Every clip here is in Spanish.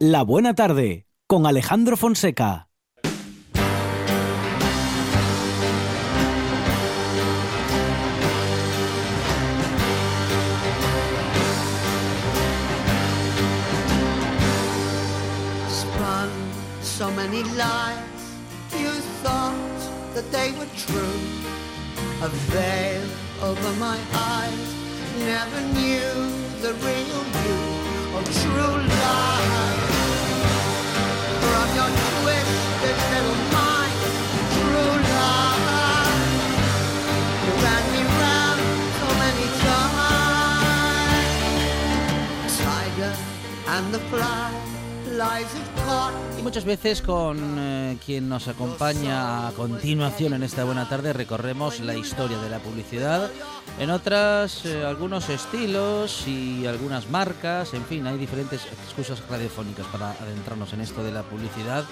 La Buena Tarde con Alejandro Fonseca. Spun so many lies, you thought that they were true. A veil over my eyes, never knew the real and the fly, lies of caught. Y muchas veces con eh, quien nos acompaña a continuación en esta buena tarde recorremos la historia de la publicidad, en otras eh, algunos estilos y algunas marcas, en fin, hay diferentes excusas radiofónicas para adentrarnos en esto de la publicidad.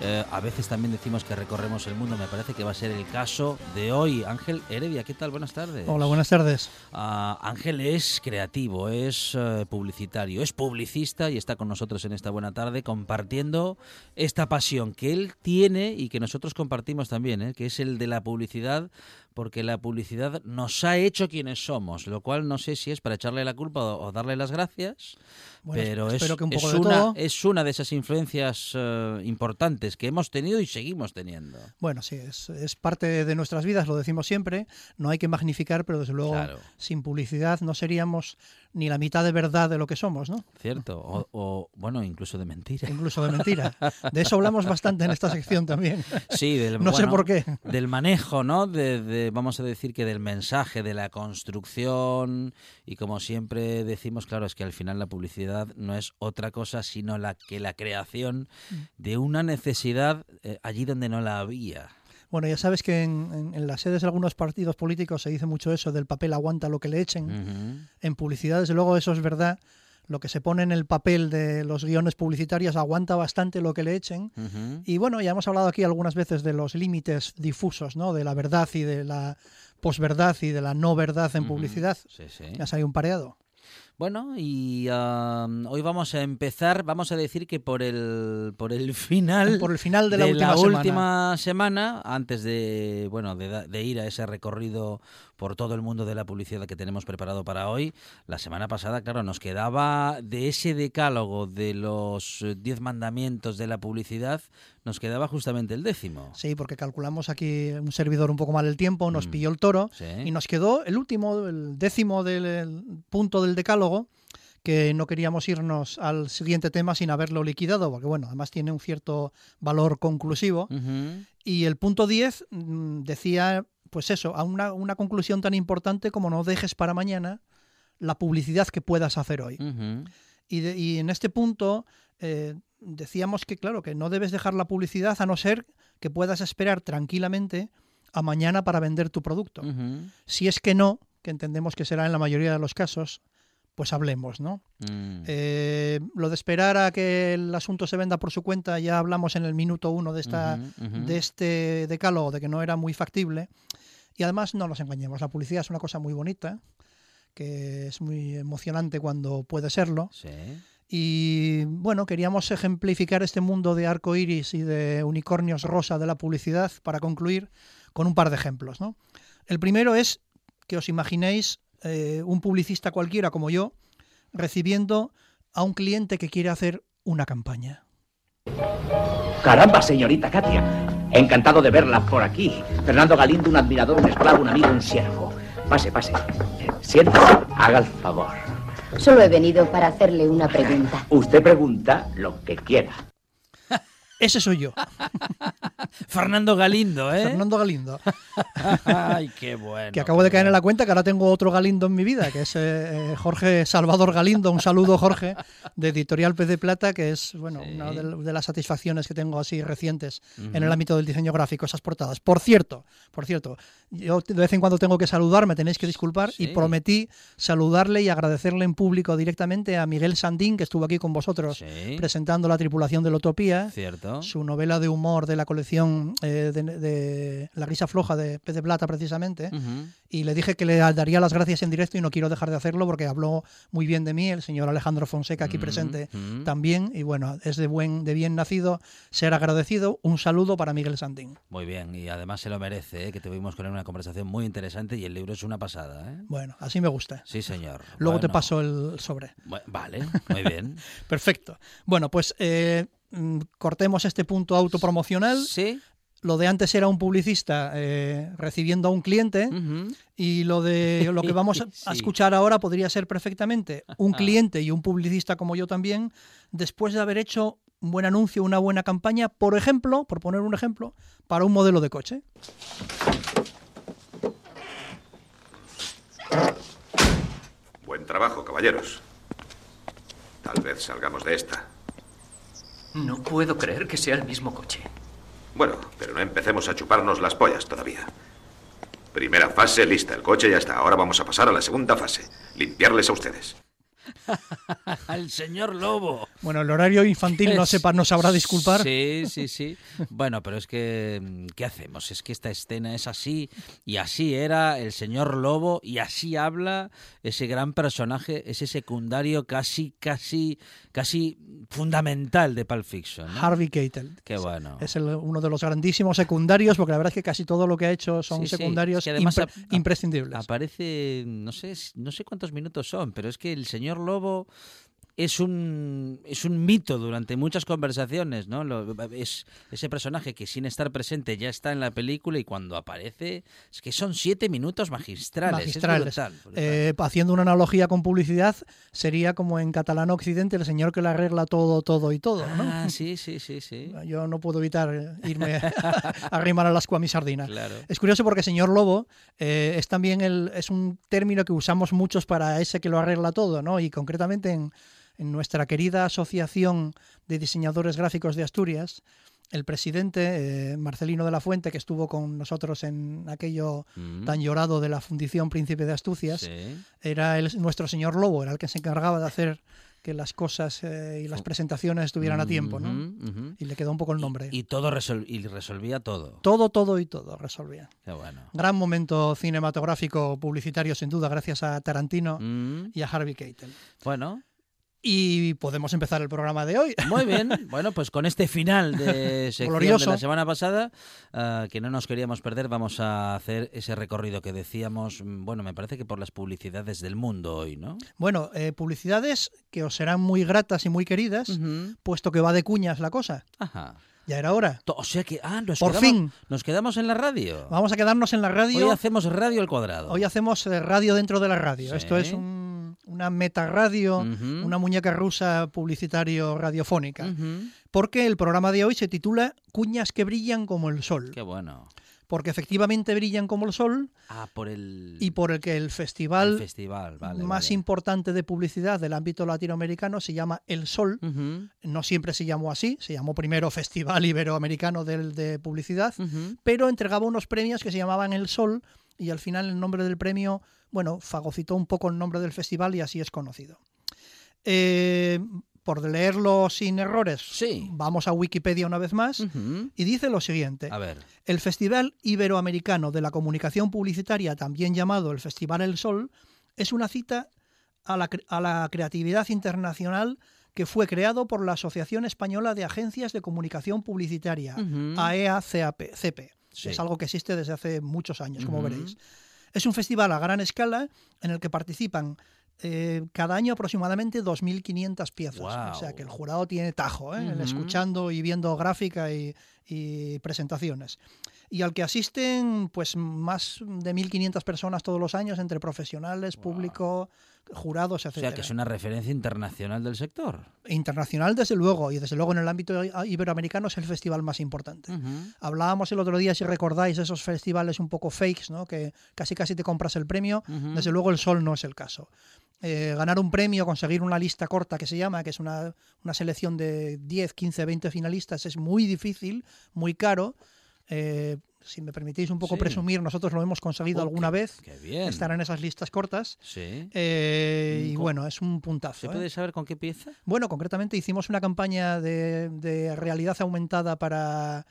Eh, a veces también decimos que recorremos el mundo, me parece que va a ser el caso de hoy. Ángel Heredia, ¿qué tal? Buenas tardes. Hola, buenas tardes. Ah, Ángel es creativo, es eh, publicitario, es publicista y está con nosotros en esta buena tarde compartiendo esta pasión que él tiene y que nosotros compartimos también, ¿eh? que es el de la publicidad, porque la publicidad nos ha hecho quienes somos, lo cual no sé si es para echarle la culpa o, o darle las gracias, Bueno, pero es, espero que un es poco una, es una de esas influencias eh, importantes que hemos tenido y seguimos teniendo. Bueno, sí, es, es parte de nuestras vidas, lo decimos siempre. No hay que magnificar, pero desde luego Claro. sin publicidad no seríamos ni la mitad de verdad de lo que somos, ¿no? ¿Cierto? O, o, bueno, incluso de mentira. Incluso de mentira. De eso hablamos bastante en esta sección también. Sí, del, No sé por qué. Del manejo, ¿no? De, de- vamos a decir que del mensaje, de la construcción y como siempre decimos, claro, es que al final la publicidad no es otra cosa sino la que la creación de una necesidad eh, allí donde no la había. Bueno, ya sabes que en, en- en las sedes de algunos partidos políticos se dice mucho eso del papel aguanta lo que le echen. En publicidad, desde luego, eso es verdad. Lo que se pone en el papel de los guiones publicitarios aguanta bastante lo que le echen. Y bueno, ya hemos hablado aquí algunas veces de los límites difusos, ¿no? De la verdad y de la posverdad y de la no verdad en publicidad. Sí, sí. Ya salido un pareado. Bueno, y hoy vamos a empezar, vamos a decir que por el, por el final... Por el final de la última semana. última semana, antes de bueno de, de ir a ese recorrido por todo el mundo de la publicidad que tenemos preparado para hoy, la semana pasada, claro, nos quedaba de ese decálogo de los eh, diez mandamientos de la publicidad, nos quedaba justamente el décimo. Sí, porque calculamos aquí un servidor un poco mal el tiempo, nos Mm. pilló el toro Sí. y nos quedó el último, el décimo del el punto del decálogo, que no queríamos irnos al siguiente tema sin haberlo liquidado, porque bueno, además tiene un cierto valor conclusivo. Y el punto 10 mm, decía, pues eso, a una, una conclusión tan importante como no dejes para mañana la publicidad que puedas hacer hoy. Y, de- y en este punto eh, decíamos que, claro, que no debes dejar la publicidad a no ser que puedas esperar tranquilamente a mañana para vender tu producto. Si es que no, que entendemos que será en la mayoría de los casos, pues hablemos, ¿no? Mm. Eh, lo de esperar a que el asunto se venda por su cuenta, ya hablamos en el minuto uno de, esta, de este decálogo, de que no era muy factible. Y además, no nos engañemos, la publicidad es una cosa muy bonita, que es muy emocionante cuando puede serlo. Sí. Y bueno, queríamos ejemplificar este mundo de arco iris y de unicornios rosa de la publicidad para concluir con un par de ejemplos. ¿no? El primero es que os imaginéis eh, un publicista cualquiera como yo recibiendo a un cliente que quiere hacer una campaña. Caramba, señorita Katia. Encantado de verla por aquí. Fernando Galindo, un admirador, un esclavo, un amigo, un siervo. Pase, pase. Eh, Siéntase, haga el favor. Solo he venido para hacerle una pregunta. Usted pregunta lo que quiera. Ese soy yo, Fernando Galindo, ¿eh? Fernando Galindo, Ay, qué bueno. que acabo de caer en la cuenta que ahora tengo otro Galindo en mi vida, que es eh, eh, Jorge Salvador Galindo. Un saludo, Jorge, de Editorial Pez de Plata, que es bueno Sí. una de, de las satisfacciones que tengo así recientes en el ámbito del diseño gráfico, esas portadas. Por cierto, por cierto, yo de vez en cuando tengo que saludar, me tenéis que disculpar, Sí. y prometí saludarle y agradecerle en público directamente a Miguel Sandín, que estuvo aquí con vosotros Sí, presentando la tripulación de la Utopía. cierto. Su novela de humor de la colección eh, de, de La risa floja de Pez de Plata, precisamente. Y le dije que le daría las gracias en directo y no quiero dejar de hacerlo porque habló muy bien de mí, el señor Alejandro Fonseca aquí presente también. Y bueno, es de, buen, de bien nacido ser agradecido. Un saludo para Miguel Santín. Muy bien, y además se lo merece, ¿eh? que tuvimos con él una conversación muy interesante y el libro es una pasada. ¿eh? Bueno, así me gusta. Sí, señor. Luego te paso el sobre. Vale, muy bien. Perfecto. Bueno, pues eh, cortemos este punto autopromocional. Sí. Lo de antes era un publicista eh, recibiendo a un cliente y lo de lo que vamos a- a Sí. escuchar ahora podría ser perfectamente un cliente y un publicista como yo también, después de haber hecho un buen anuncio, una buena campaña, por ejemplo, por poner un ejemplo, para un modelo de coche. Buen trabajo, caballeros. Tal vez salgamos de esta. No puedo creer que sea el mismo coche. Bueno, pero no empecemos a chuparnos las pollas todavía. Primera fase lista, el coche ya está. Ahora vamos a pasar a la segunda fase. Limpiarles a ustedes. Al señor Lobo. Bueno, el horario infantil no, sepa, no sabrá disculpar. Sí, sí, sí. Bueno, pero es que, mm, ¿qué hacemos? Es que esta escena es así y así era el señor Lobo y así habla ese gran personaje, ese secundario casi, casi, casi fundamental de Pulp Fiction. ¿no? Harvey Keitel. Qué bueno. Es el- uno de los grandísimos secundarios, porque la verdad es que casi todo lo que ha hecho son Sí, sí. secundarios Es que además impre- ap- ap- imprescindibles. Aparece, no sé, no sé cuántos minutos son, pero es que el señor Lobo es un es un mito durante muchas conversaciones, ¿no? Lo- es ese personaje que sin estar presente ya está en la película y cuando aparece es que son siete minutos magistrales. es magistrales. brutal, brutal. Eh, haciendo una analogía con publicidad, sería como en catalán occidente el señor que le arregla todo, todo y todo. ¿no? Ah, sí, sí, sí, sí. Yo no puedo evitar eh, irme a arrimar al asco a mi sardina. Claro. Es curioso porque señor Lobo eh, es también el, es un término que usamos muchos para ese que lo arregla todo, ¿no? Y concretamente en, en nuestra querida Asociación de Diseñadores Gráficos de Asturias, el presidente, eh, Marcelino de la Fuente, que estuvo con nosotros en aquello Mm, tan llorado de la Fundición Príncipe de Asturias, sí. era el, nuestro señor Lobo, era el que se encargaba de hacer que las cosas eh, y las presentaciones estuvieran a tiempo, ¿no? Y le quedó un poco el nombre. Y todo resol- y resolvía todo. todo, todo y todo resolvía. Qué bueno. Gran momento cinematográfico publicitario, sin duda, gracias a Tarantino Mm, y a Harvey Keitel. bueno, Y podemos empezar el programa de hoy. Muy bien, bueno, pues con este final de sección Glorioso. de la semana pasada, ah, que no nos queríamos perder, vamos a hacer ese recorrido que decíamos, mm, bueno, me parece que por las publicidades del mundo hoy, ¿no? Bueno, eh, publicidades que os serán muy gratas y muy queridas, Ujú. puesto que va de cuñas la cosa. Ajá. Ya era hora. O sea que, ah, nos, Por quedamos, fin. nos quedamos en la radio. Vamos a quedarnos en la Hoy radio. hacemos radio al cuadrado. Hoy hacemos eh, radio dentro de la radio. Sí. Esto es un- una metarradio, Ujú. una muñeca rusa publicitario radiofónica. Porque el programa de hoy se titula Cuñas que brillan como el sol. Qué bueno. Porque efectivamente brillan como el sol Ah, por el, y por el que el el festival festival, vale. más vale. importante de publicidad del ámbito latinoamericano se llama El Sol. No siempre se llamó así, se llamó primero Festival Iberoamericano del- de Publicidad, pero entregaba unos premios que se llamaban El Sol y al final el nombre del premio, bueno, fagocitó un poco el nombre del festival y así es conocido. Eh, por leerlo sin errores, Sí. vamos a Wikipedia una vez más y dice lo siguiente. A ver. El Festival Iberoamericano de la Comunicación Publicitaria, también llamado el Festival El Sol, es una cita a la, a la creatividad internacional que fue creado por la Asociación Española de Agencias de Comunicación Publicitaria, Ujú. AEA-CP. Sí. Es algo que existe desde hace muchos años, como veréis. Es un festival a gran escala en el que participan eh, cada año aproximadamente 2.500 piezas. O sea que el jurado tiene tajo, ¿eh? escuchando y viendo gráfica y, y presentaciones. Y al que asisten pues más de 1.500 personas todos los años, entre profesionales, público, jurados, O etc. sea que es una referencia internacional del sector. Internacional, desde luego, y desde luego en el ámbito iberoamericano es el festival más importante. Ujú. Hablábamos el otro día, si recordáis, esos festivales un poco fakes, ¿no? que casi casi te compras el premio. Desde luego el Sol no es el caso. Eh, ganar un premio, conseguir una lista corta que se llama, que es una, una selección de 10, 15, 20 finalistas, es muy difícil, muy caro. Eh, si me permitís un poco Sí. presumir, nosotros lo hemos conseguido Oh, alguna qué- vez, Qué bien. estar en esas listas cortas. Sí. eh, y ¿Con- bueno, es un puntazo. ¿Se puede saber con qué pieza? Bueno, concretamente hicimos una campaña de, de realidad aumentada para,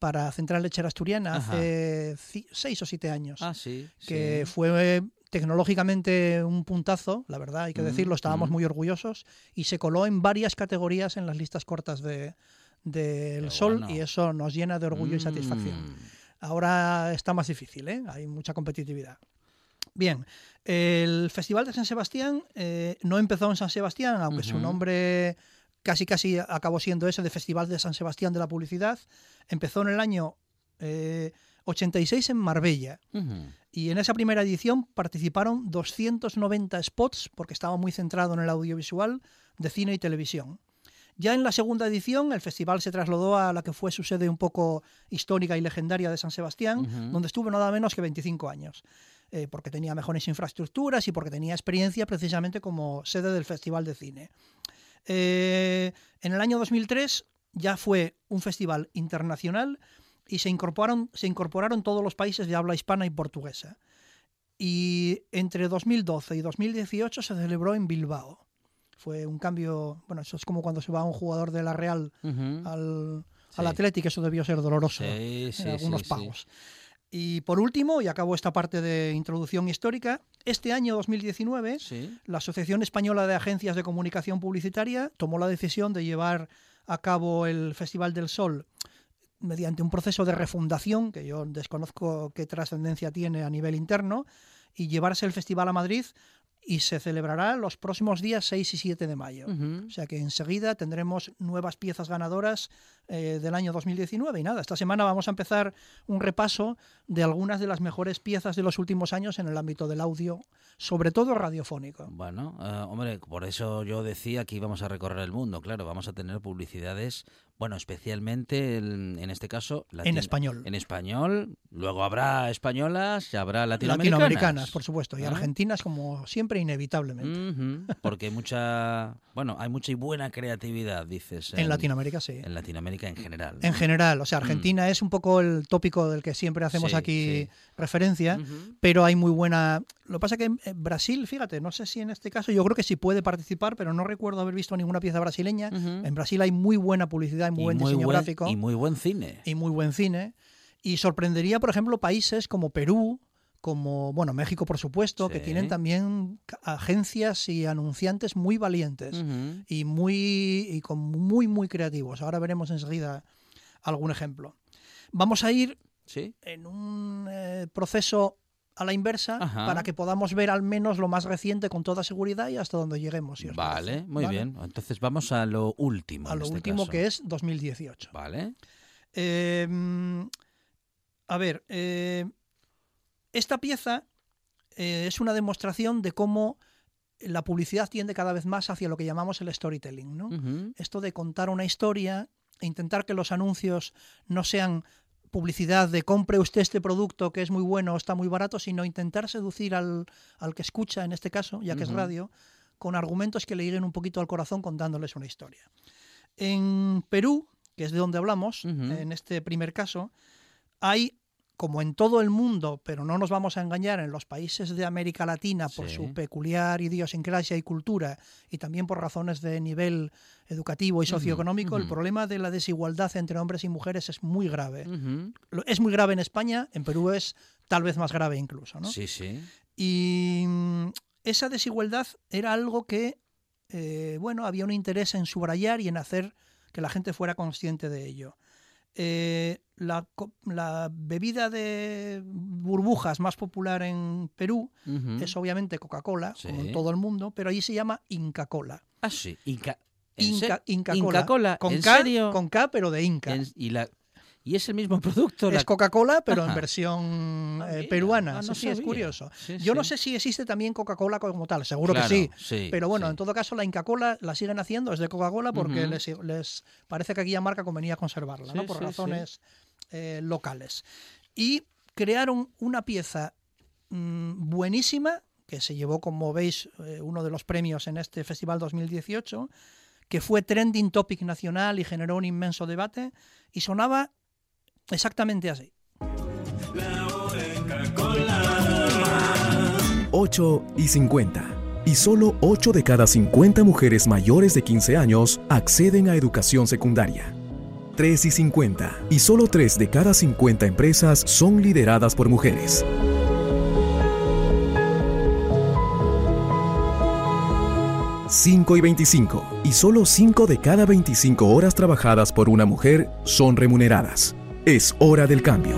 para Central Lechera Asturiana Ajá. hace seis o siete años. Ah, sí. que sí. fue tecnológicamente un puntazo, la verdad, hay que decirlo, estábamos muy orgullosos y se coló en varias categorías en las listas cortas de del Qué Sol bueno. y eso nos llena de orgullo y satisfacción. Mm. Ahora está más difícil, ¿eh? hay mucha competitividad. Bien, el Festival de San Sebastián eh, no empezó en San Sebastián, aunque su nombre casi casi acabó siendo ese de Festival de San Sebastián de la Publicidad. Empezó en el año eh, 86 en Marbella. Y en esa primera edición participaron 290 spots, porque estaba muy centrado en el audiovisual de cine y televisión. Ya en la segunda edición, el festival se trasladó a la que fue su sede un poco histórica y legendaria de San Sebastián, donde estuvo nada menos que 25 años, eh, porque tenía mejores infraestructuras y porque tenía experiencia precisamente como sede del Festival de Cine. Eh, en el año 2003 ya fue un festival internacional y se incorporaron, se incorporaron todos los países de habla hispana y portuguesa. Y entre 2012 y 2018 se celebró en Bilbao. Fue un cambio, bueno, eso es como cuando se va un jugador de la Real al, Sí. al Athletic, eso debió ser doloroso Sí, sí, en algunos sí, sí. pagos. Y por último, y acabo esta parte de introducción histórica, este año 2019 Sí. la Asociación Española de Agencias de Comunicación Publicitaria tomó la decisión de llevar a cabo el Festival del Sol mediante un proceso de refundación, que yo desconozco qué trascendencia tiene a nivel interno, y llevarse el festival a Madrid y se celebrará los próximos días 6 y 7 de mayo. O sea que enseguida tendremos nuevas piezas ganadoras eh, del año 2019. Y nada, esta semana vamos a empezar un repaso de algunas de las mejores piezas de los últimos años en el ámbito del audio, sobre todo radiofónico. Bueno, eh, hombre, por eso yo decía que íbamos a recorrer el mundo, claro, vamos a tener publicidades, bueno, especialmente en, en este caso En español. En español, luego habrá españolas y habrá latinoamericanas. Latinoamericanas, por supuesto, y ¿Ah? argentinas como siempre, inevitablemente. Ujú, porque hay mucha, bueno, hay mucha y buena creatividad, dices. En Latinoamérica sí. En Latinoamérica en general. En general, o sea, Argentina es un poco el tópico del que siempre hacemos Sí, aquí sí. referencia, pero hay muy buena... Lo que pasa que en Brasil, fíjate, no sé si en este caso, yo creo que sí puede participar, pero no recuerdo haber visto ninguna pieza brasileña. En Brasil hay muy buena publicidad, muy Y buen muy diseño buen- gráfico Y muy buen cine. y muy buen cine. Y sorprendería, por ejemplo, países como Perú, como, bueno, México, por supuesto, que tienen también agencias y anunciantes muy valientes y muy y con muy muy creativos. Ahora veremos enseguida algún ejemplo. Vamos a ir Sí. en un eh, proceso a la inversa Ajá. para que podamos ver al menos lo más reciente con toda seguridad y hasta donde lleguemos. si Vale, parece. muy ¿Vale? bien. Entonces vamos a lo último. A en lo este último caso. que es 2018. Vale. Eh, a ver, eh, esta pieza eh, es una demostración de cómo la publicidad tiende cada vez más hacia lo que llamamos el storytelling, ¿no? Esto de contar una historia e intentar que los anuncios no sean publicidad de compre usted este producto que es muy bueno o está muy barato, sino intentar seducir al, al que escucha, en este caso, ya que es radio, con argumentos que le lleguen un poquito al corazón contándoles una historia. En Perú, que es de donde hablamos, en este primer caso, hay, como en todo el mundo, pero no nos vamos a engañar, en los países de América Latina, por Sí. su peculiar idiosincrasia y cultura, y también por razones de nivel educativo y socioeconómico, el problema de la desigualdad entre hombres y mujeres es muy grave. Es muy grave en España, en Perú es tal vez más grave incluso. ¿no? Sí, sí. Y mm, esa desigualdad era algo que, eh, bueno, había un interés en subrayar y en hacer que la gente fuera consciente de ello. Eh, la, la bebida de burbujas más popular en Perú es obviamente Coca-Cola, como en todo el mundo, pero allí se llama Inca-Cola. Ah, sí. Inca. ¿en Inca, Inca-Cola. Inca-Cola, Con ¿en K, serio? Con K, pero de Inca. Y, la, y es el mismo producto. Es la- Coca-Cola, pero en versión eh, peruana. Ah, Sí, no sí, es curioso. Sí, Yo no sé si existe también Coca-Cola como tal, seguro Claro, que sí. Pero bueno, en todo caso la Inca-Cola la siguen haciendo, es de Coca-Cola, porque les, les parece que aquella marca convenía conservarla, ¿no? Por razones eh, locales. Y crearon una pieza mm, buenísima, que se llevó, como veis, eh, uno de los premios en este Festival 2018, que fue trending topic nacional y generó un inmenso debate, y sonaba exactamente así. 8 y 50. Y solo 8 de cada 50 mujeres mayores de 15 años acceden a educación secundaria. 3 y 50. Y solo 3 de cada 50 empresas son lideradas por mujeres. 5 y 25. Y solo 5 de cada 25 horas trabajadas por una mujer son remuneradas. Es hora del cambio.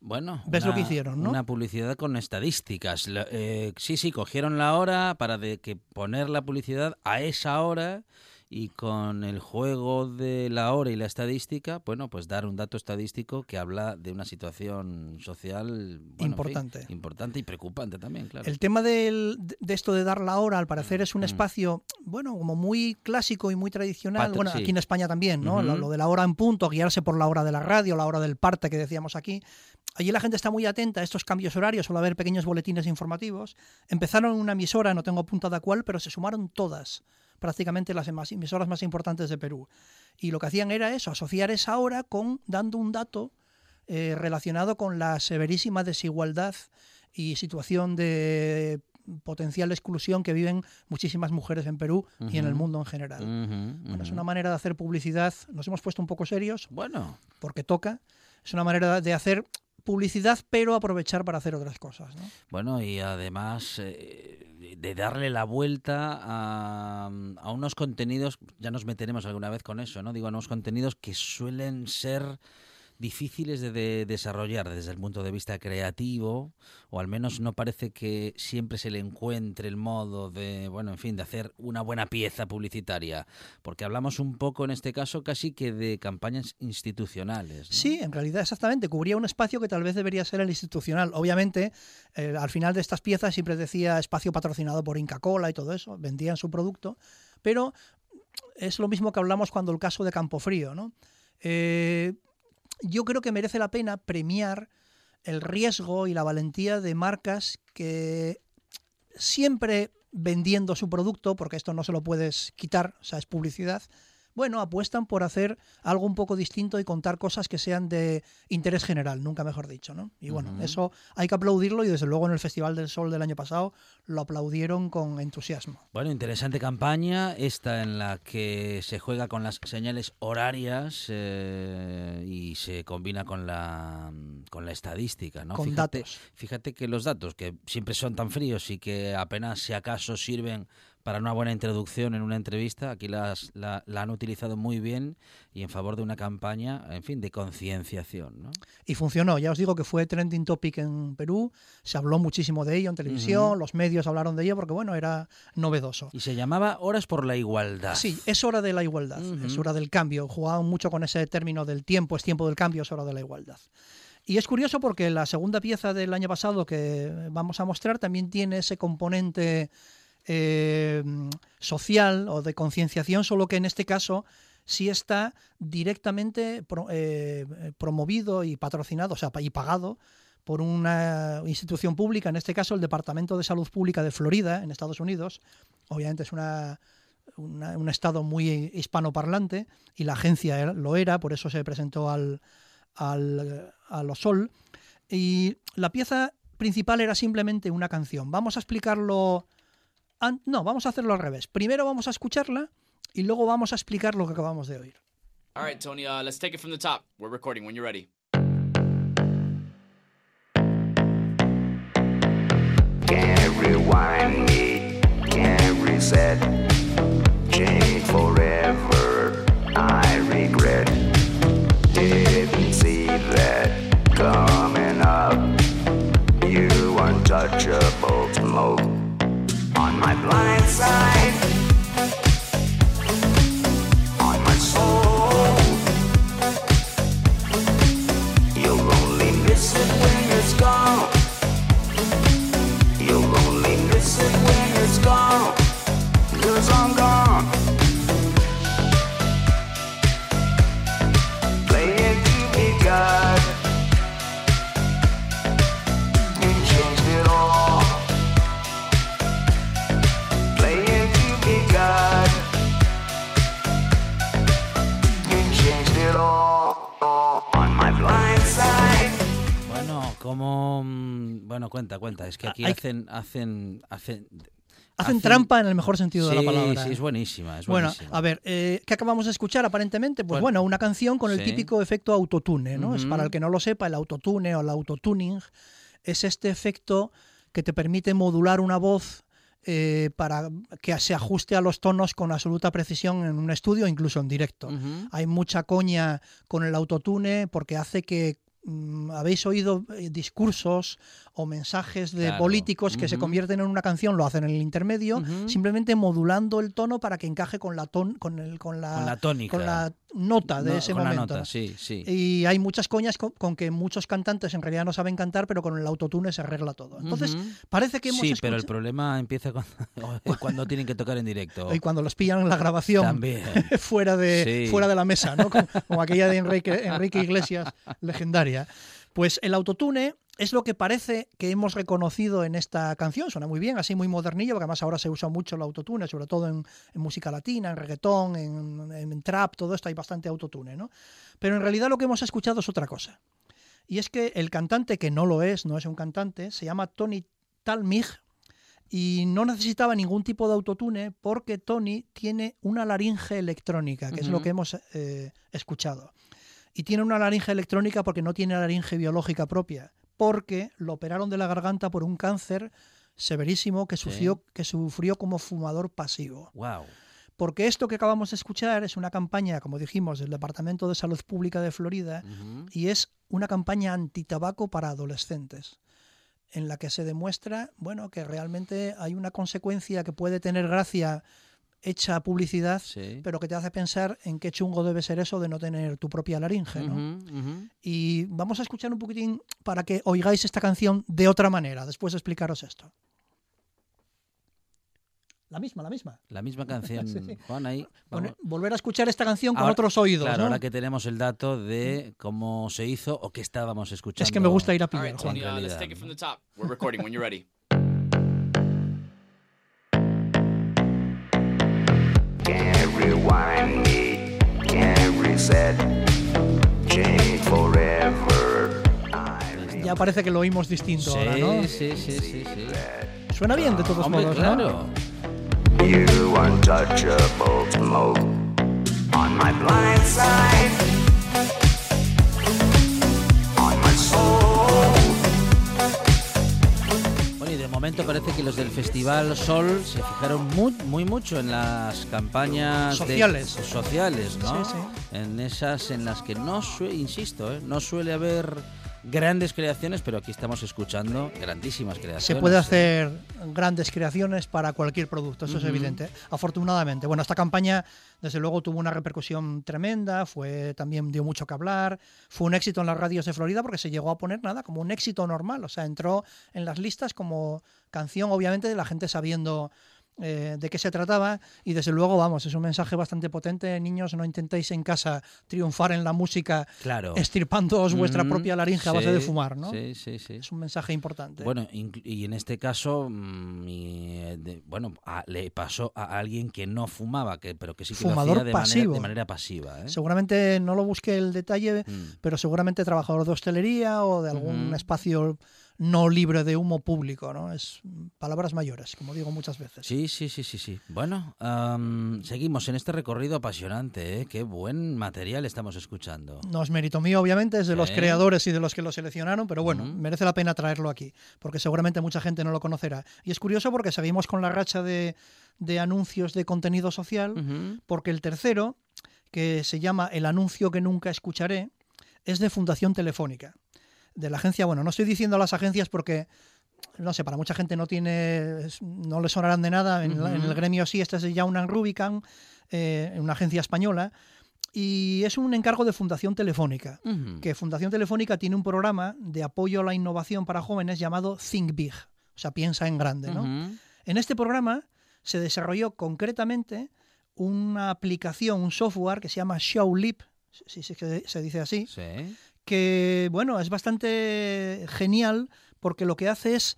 Bueno, ¿Ves una- lo que hicieron, no? Una publicidad con estadísticas. Eh, sí, sí, cogieron la hora para de que poner la publicidad a esa hora y con el juego de la hora y la estadística, bueno, pues dar un dato estadístico que habla de una situación social bueno, en fin, Importante. importante y preocupante también, claro. El tema del- de esto de dar la hora, al parecer, es un Mm. espacio, bueno, como muy clásico y muy tradicional. Patri- bueno, sí. aquí en España también, ¿no? Lo, Ujú. lo de la hora en punto, guiarse por la hora de la radio, la hora del parte que decíamos aquí. Allí la gente está muy atenta a estos cambios horarios, suele haber pequeños boletines informativos. Empezaron una emisora, no tengo apuntada cuál, pero se sumaron todas, prácticamente las emisoras más importantes de Perú. Y lo que hacían era eso, asociar esa hora con dando un dato eh, relacionado con la severísima desigualdad y situación de potencial exclusión que viven muchísimas mujeres en Perú y en el mundo en general. Ujú, Bueno, es una manera de hacer publicidad. Nos hemos puesto un poco serios Bueno, porque toca. Es una manera de hacer publicidad, pero aprovechar para hacer otras cosas. ¿no? Bueno, y además eh, de darle la vuelta a, a unos contenidos, ya nos meteremos alguna vez con eso, ¿no? Digo, a unos contenidos que suelen ser difíciles de, de desarrollar desde el punto de vista creativo, o al menos no parece que siempre se le encuentre el modo de, bueno, en fin, de hacer una buena pieza publicitaria, porque hablamos un poco en este caso casi que de campañas institucionales. Sí, en realidad exactamente. Cubría un espacio que tal vez debería ser el institucional. Obviamente, eh, al final de estas piezas siempre decía espacio patrocinado por Inca Cola y todo eso. Vendían su producto. Pero es lo mismo que hablamos cuando el caso de Campofrío, ¿no? Eh, yo creo que merece la pena premiar el riesgo y la valentía de marcas que siempre vendiendo su producto, porque esto no se lo puedes quitar, o sea, es publicidad, bueno, apuestan por hacer algo un poco distinto y contar cosas que sean de interés general, nunca mejor dicho, ¿no? Y bueno, eso hay que aplaudirlo y desde luego en el Festival del Sol del año pasado lo aplaudieron con entusiasmo. Bueno, interesante campaña, esta en la que se juega con las señales horarias eh, y se combina con la, con la estadística, ¿no? Con fíjate, datos. Fíjate que los datos, que siempre son tan fríos y que apenas si acaso sirven para una buena introducción en una entrevista, aquí las, la, la han utilizado muy bien y en favor de una campaña, en fin, de concienciación, ¿no? Y funcionó, ya os digo que fue trending topic en Perú, se habló muchísimo de ello en televisión, Ujú. los medios hablaron de ello porque bueno, era novedoso. Y se llamaba Horas por la Igualdad. Sí, es hora de la igualdad, es Ujú. hora del cambio. Jugaban mucho con ese término del tiempo, es tiempo del cambio, es hora de la igualdad. Y es curioso porque la segunda pieza del año pasado que vamos a mostrar también tiene ese componente eh, social o de concienciación, solo que en este caso sí está directamente eh, promovido y patrocinado, o sea, y pagado por una institución pública, en este caso el Departamento de Salud Pública de Florida, en Estados Unidos. Obviamente es una, un estado muy hispanoparlante y la agencia lo era, por eso se presentó al, al, a los Sol. Y la pieza principal era simplemente una canción. Vamos a explicarlo. No, vamos a hacerlo al revés. Primero vamos a escucharla y luego vamos a explicar lo que acabamos de oír. All right, Tony, uh, let's take it from the top. We're recording when you're ready. Can't rewind me, can't reset. Change forever, I regret. Didn't see that coming up. You untouchable smoke my blind side. Es que aquí Hay- hacen, hacen, hacen... Hacen trampa en el mejor sentido de la palabra. Sí, es buenísima, es Bueno, buenísima. a ver, eh, ¿qué acabamos de escuchar aparentemente? Pues Bueno, bueno, una canción con el sí. típico efecto autotune, ¿no? Es para el que no lo sepa, el autotune o el autotuning es este efecto que te permite modular una voz eh, para que se ajuste a los tonos con absoluta precisión en un estudio, incluso en directo. Hay mucha coña con el autotune porque hace que mm, habéis oído eh, discursos o mensajes de Claro. políticos que se convierten en una canción, lo hacen en el intermedio, simplemente modulando el tono para que encaje con la ton, con el con la, Con la tónica. con la nota de No, ese con la momento. nota, ¿no? sí, sí. Y hay muchas coñas con, con que muchos cantantes en realidad no saben cantar, pero con el autotune se arregla todo. Entonces, parece que hemos Sí, pero el problema empieza cuando, cuando tienen que tocar en directo. y cuando los pillan en la grabación También. fuera de Sí. fuera de la mesa, ¿no? Como, como aquella de Enrique, Enrique Iglesias, legendaria. Pues el autotune es lo que parece que hemos reconocido en esta canción. Suena muy bien, así muy modernillo, porque además ahora se usa mucho el autotune, sobre todo en, en música latina, en reggaetón, en, en trap, todo esto hay bastante autotune, ¿no? Pero en realidad lo que hemos escuchado es otra cosa. Y es que el cantante, que no lo es, no es un cantante, se llama Tony Talmig y no necesitaba ningún tipo de autotune porque Tony tiene una laringe electrónica, que es lo que hemos eh, escuchado. Y tiene una laringe electrónica porque no tiene laringe biológica propia, porque lo operaron de la garganta por un cáncer severísimo que sufrió, que sufrió como fumador pasivo. Wow. Porque esto que acabamos de escuchar es una campaña, como dijimos, del Departamento de Salud Pública de Florida y es una campaña antitabaco para adolescentes en la que se demuestra, bueno, que realmente hay una consecuencia que puede tener gracia hecha publicidad, Sí. pero que te hace pensar en qué chungo debe ser eso de no tener tu propia laringe, ¿no? Y vamos a escuchar un poquitín para que oigáis esta canción de otra manera, después de explicaros esto. La misma, la misma. La misma canción, Sí, sí. Juan, ahí. Vamos. volver a escuchar esta canción con Ahora- otros oídos, Claro, ¿no? ahora que tenemos el dato de cómo se hizo o qué estábamos escuchando. Es que me gusta ir a pillar, right, Juan. Tony, uh, let's take it from the top. We're recording when you're ready. rewind me, can't reset. Change forever. Ya parece que lo oímos distinto Sí, ahora, ¿no? sí, sí, sí, sí. Suena bien de todos Hombre, modos, ¿no? claro. You untouchable smoke on my blind side. On my soul. Momento parece que los del Festival Sol se fijaron muy, muy mucho en las campañas de- Sociales. sociales, ¿no? Sí, sí. En esas en las que no insisto, ¿eh? no suele haber grandes creaciones, pero aquí estamos escuchando grandísimas creaciones. Se puede hacer grandes creaciones para cualquier producto, eso es evidente, afortunadamente. Bueno, esta campaña, desde luego, tuvo una repercusión tremenda, fue también dio mucho que hablar, fue un éxito en las radios de Florida porque se llegó a poner nada como un éxito normal, o sea, entró en las listas como canción, obviamente, de la gente sabiendo eh, de qué se trataba y desde luego, vamos, es un mensaje bastante potente, niños, no intentéis en casa triunfar en la música Claro. estirpándoos vuestra Mm, propia laringe a base de fumar, ¿no? Sí, sí, sí. Es un mensaje importante. Bueno, y en este caso, mm, eh, bueno, a- le pasó a alguien que no fumaba, que, pero que sí que Fumador lo hacía de manera, pasivo. de manera pasiva. ¿eh? Seguramente no lo busqué el detalle, Mm. pero seguramente trabajador de hostelería o de algún espacio no libre de humo público, ¿no? Es palabras mayores, como digo muchas veces. Sí, sí, sí, sí, sí. Bueno, am, seguimos en este recorrido apasionante, ¿eh? Qué buen material estamos escuchando. No es mérito mío, obviamente, es de los creadores y de los que lo seleccionaron, pero bueno, merece la pena traerlo aquí, porque seguramente mucha gente no lo conocerá. Y es curioso porque seguimos con la racha de, de anuncios de contenido social, porque el tercero, que se llama El anuncio que nunca escucharé, es de Fundación Telefónica. De la agencia, bueno, no estoy diciendo las agencias porque, no sé, para mucha gente no tiene, no le sonarán de nada, en, la- en Ujú. el gremio sí, esta es Jaunan Rubicam, eh, una agencia española, y es un encargo de Fundación Telefónica, que Fundación Telefónica tiene un programa de apoyo a la innovación para jóvenes llamado Think Big, o sea, piensa en grande, ¿no? En este programa se desarrolló concretamente una aplicación, un software que se llama Showlip, si se dice así, Sí. Que bueno, es bastante genial porque lo que hace es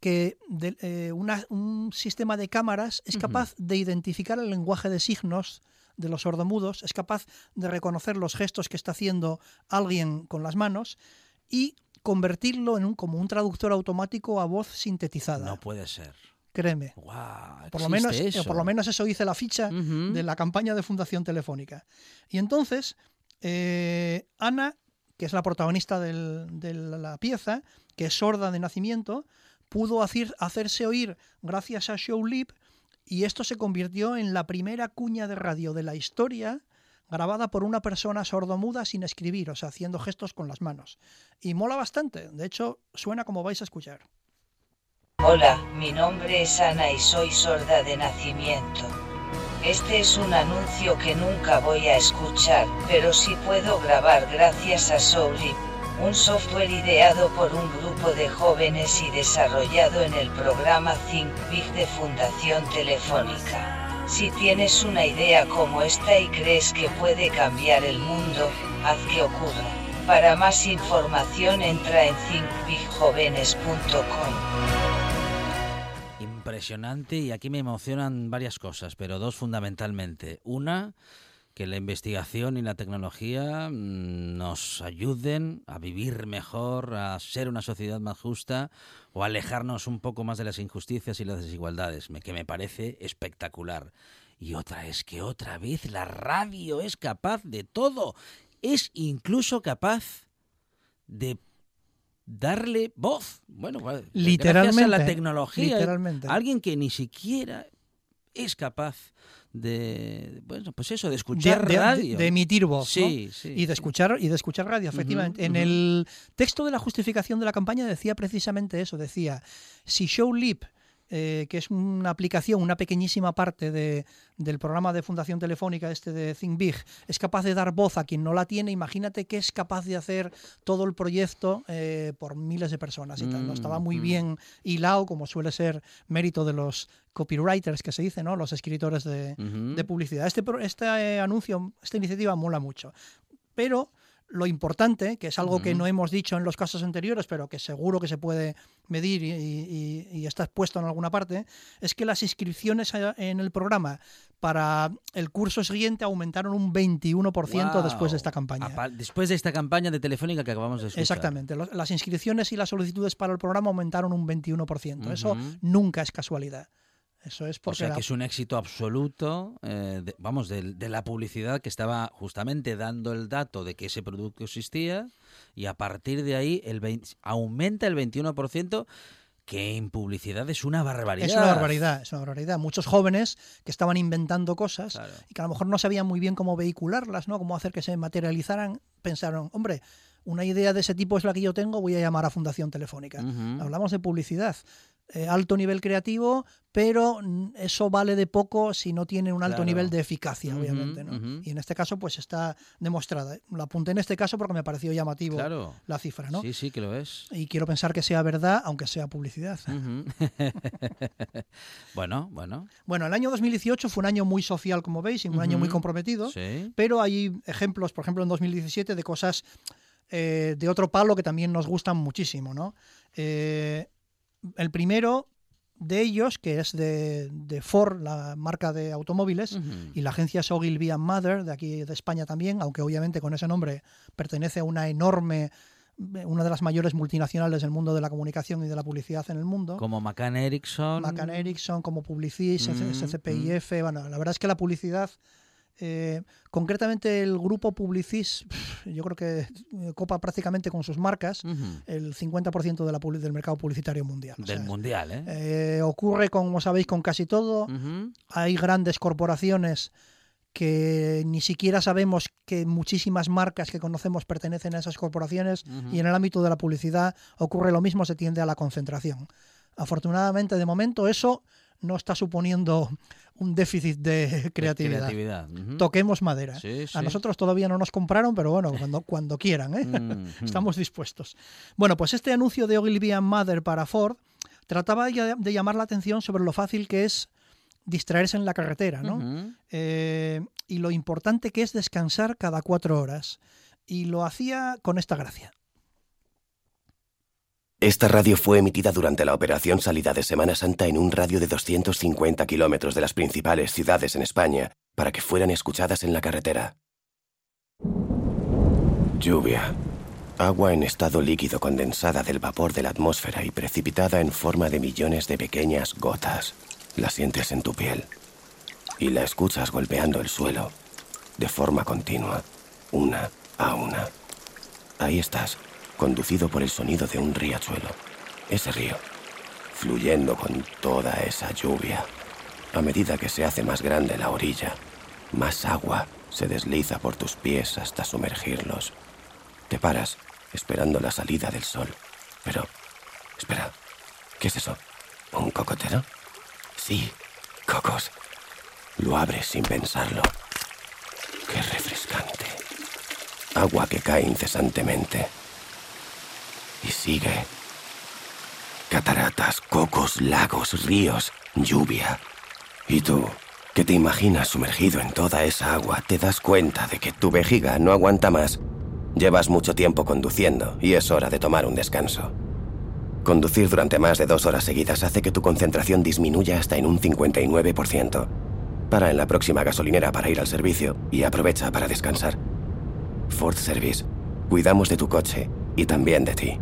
que de- eh, una- un sistema de cámaras es capaz de identificar el lenguaje de signos de los sordomudos, es capaz de reconocer los gestos que está haciendo alguien con las manos y convertirlo en un, como un traductor automático a voz sintetizada. No puede ser. Créeme. Por lo, menos, eh, eso. por lo menos eso hice la ficha de la campaña de Fundación Telefónica. Y entonces, eh, Ana, que es la protagonista de la pieza, que es sorda de nacimiento, pudo hacer- hacerse oír gracias a Showlip y esto se convirtió en la primera cuña de radio de la historia grabada por una persona sordomuda sin escribir, o sea, haciendo gestos con las manos. Y mola bastante, de hecho, suena como vais a escuchar. Hola, mi nombre es Ana y soy sorda de nacimiento. Este es un anuncio que nunca voy a escuchar, pero sí puedo grabar gracias a Soulip, un software ideado por un grupo de jóvenes y desarrollado en el programa Think Big de Fundación Telefónica. Si tienes una idea como esta y crees que puede cambiar el mundo, haz que ocurra. Para más información entra en thinkbigjovenes.com. Impresionante y aquí me emocionan varias cosas, pero dos fundamentalmente. Una, que la investigación y la tecnología mm, nos ayuden a vivir mejor, a ser una sociedad más justa o alejarnos un poco más de las injusticias y las desigualdades, que me parece espectacular. Y otra es que otra vez la radio es capaz de todo, es incluso capaz de darle voz. Bueno, gracias a la Literalmente, tecnología, literalmente. alguien que ni siquiera es capaz de, bueno, pues eso, de escuchar de, de- radio. de emitir voz ¿no? Sí, sí. y de escuchar y de escuchar radio efectivamente en el texto de la justificación de la campaña decía precisamente eso decía si Showlip eh, que es una aplicación, una pequeñísima parte de, del programa de Fundación Telefónica, este de Think Big, es capaz de dar voz a quien no la tiene, imagínate que es capaz de hacer todo el proyecto eh, por miles de personas y tal. ¿no? Estaba muy Mm, mm. bien hilado, como suele ser mérito de los copywriters que se dice, ¿no? los escritores de, Ujú. de publicidad. Este, este eh, anuncio, esta iniciativa mola mucho. Pero lo importante, que es algo que no hemos dicho en los casos anteriores, pero que seguro que se puede medir y, y- y está puesto en alguna parte, es que las inscripciones en el programa para el curso siguiente aumentaron un 21% después de esta campaña. Después de esta campaña de Telefónica que acabamos de escuchar. Exactamente. Las inscripciones y las solicitudes para el programa aumentaron un 21%. Eso nunca es casualidad. Eso es O porque sea la- que es un éxito absoluto, eh, de- vamos, de, de la publicidad que estaba justamente dando el dato de que ese producto existía y a partir de ahí el 20 aumenta el 21%, que en publicidad es una barbaridad. Es una barbaridad, es una barbaridad. Muchos jóvenes que estaban inventando cosas y que a lo mejor no sabían muy bien cómo vehicularlas, ¿no? Cómo hacer que se materializaran, pensaron, hombre, una idea de ese tipo es la que yo tengo, voy a llamar a Fundación Telefónica. Ujú. Hablamos de publicidad. Eh, alto nivel creativo, pero eso vale de poco si no tiene un alto Claro. nivel de eficacia, obviamente. Y en este caso, pues está demostrada. Lo apunté en este caso porque me pareció llamativo Claro. la cifra, ¿no? Sí, sí, que lo es. Y quiero pensar que sea verdad, aunque sea publicidad. Bueno, bueno. Bueno, el año 2018 fue un año muy social, como veis, y un año muy comprometido, Sí. pero hay ejemplos, por ejemplo, en 2017 de cosas eh, de otro palo que también nos gustan muchísimo. ¿no? Eh, el primero de ellos, que es de, de Ford, la marca de automóviles, y la agencia Ogilvy and Mather, de aquí de España también, aunque obviamente con ese nombre pertenece a una enorme, una de las mayores multinacionales del mundo de la comunicación y de la publicidad en el mundo. Como McCann Erickson. McCann Erickson, como Publicis, Mm, SCPIF. Bueno, la verdad es que la publicidad, eh, concretamente el grupo Publicis, yo creo que eh, copa prácticamente con sus marcas el 50% de la del mercado publicitario mundial. O Del sea, mundial, ¿eh? eh, ocurre, como sabéis, con casi todo. Hay grandes corporaciones que ni siquiera sabemos que muchísimas marcas que conocemos pertenecen a esas corporaciones y en el ámbito de la publicidad ocurre lo mismo, se tiende a la concentración. Afortunadamente, de momento, eso no está suponiendo un déficit de creatividad. Toquemos madera. Sí, sí. A nosotros todavía no nos compraron, pero bueno, cuando, cuando quieran, ¿eh? Mm, estamos dispuestos. Bueno, pues este anuncio de Ogilvy and Mather para Ford trataba de llamar la atención sobre lo fácil que es distraerse en la carretera, ¿no? Eh, y lo importante que es descansar cada cuatro horas. Y lo hacía con esta gracia. Esta radio fue emitida durante la operación Salida de Semana Santa en un radio de 250 kilómetros de las principales ciudades en España para que fueran escuchadas en la carretera. Lluvia. Agua en estado líquido condensada del vapor de la atmósfera y precipitada en forma de millones de pequeñas gotas. La sientes en tu piel y la escuchas golpeando el suelo de forma continua, una a una. Ahí estás, conducido por el sonido de un riachuelo. Ese río, fluyendo con toda esa lluvia. A medida que se hace más grande la orilla, más agua se desliza por tus pies hasta sumergirlos. Te paras, esperando la salida del sol. Pero, espera, ¿qué es eso? ¿Un cocotero? Sí, cocos. Lo abres sin pensarlo. Qué refrescante. Agua que cae incesantemente. Y sigue. Cataratas, cocos, lagos, ríos, lluvia. Y tú, que te imaginas sumergido en toda esa agua, te das cuenta de que tu vejiga no aguanta más. Llevas mucho tiempo conduciendo y es hora de tomar un descanso. Conducir durante más de dos horas seguidas hace que tu concentración disminuya hasta en un 59%. Para en la próxima gasolinera para ir al servicio y aprovecha para descansar. Ford Service. Cuidamos de tu coche y también de ti.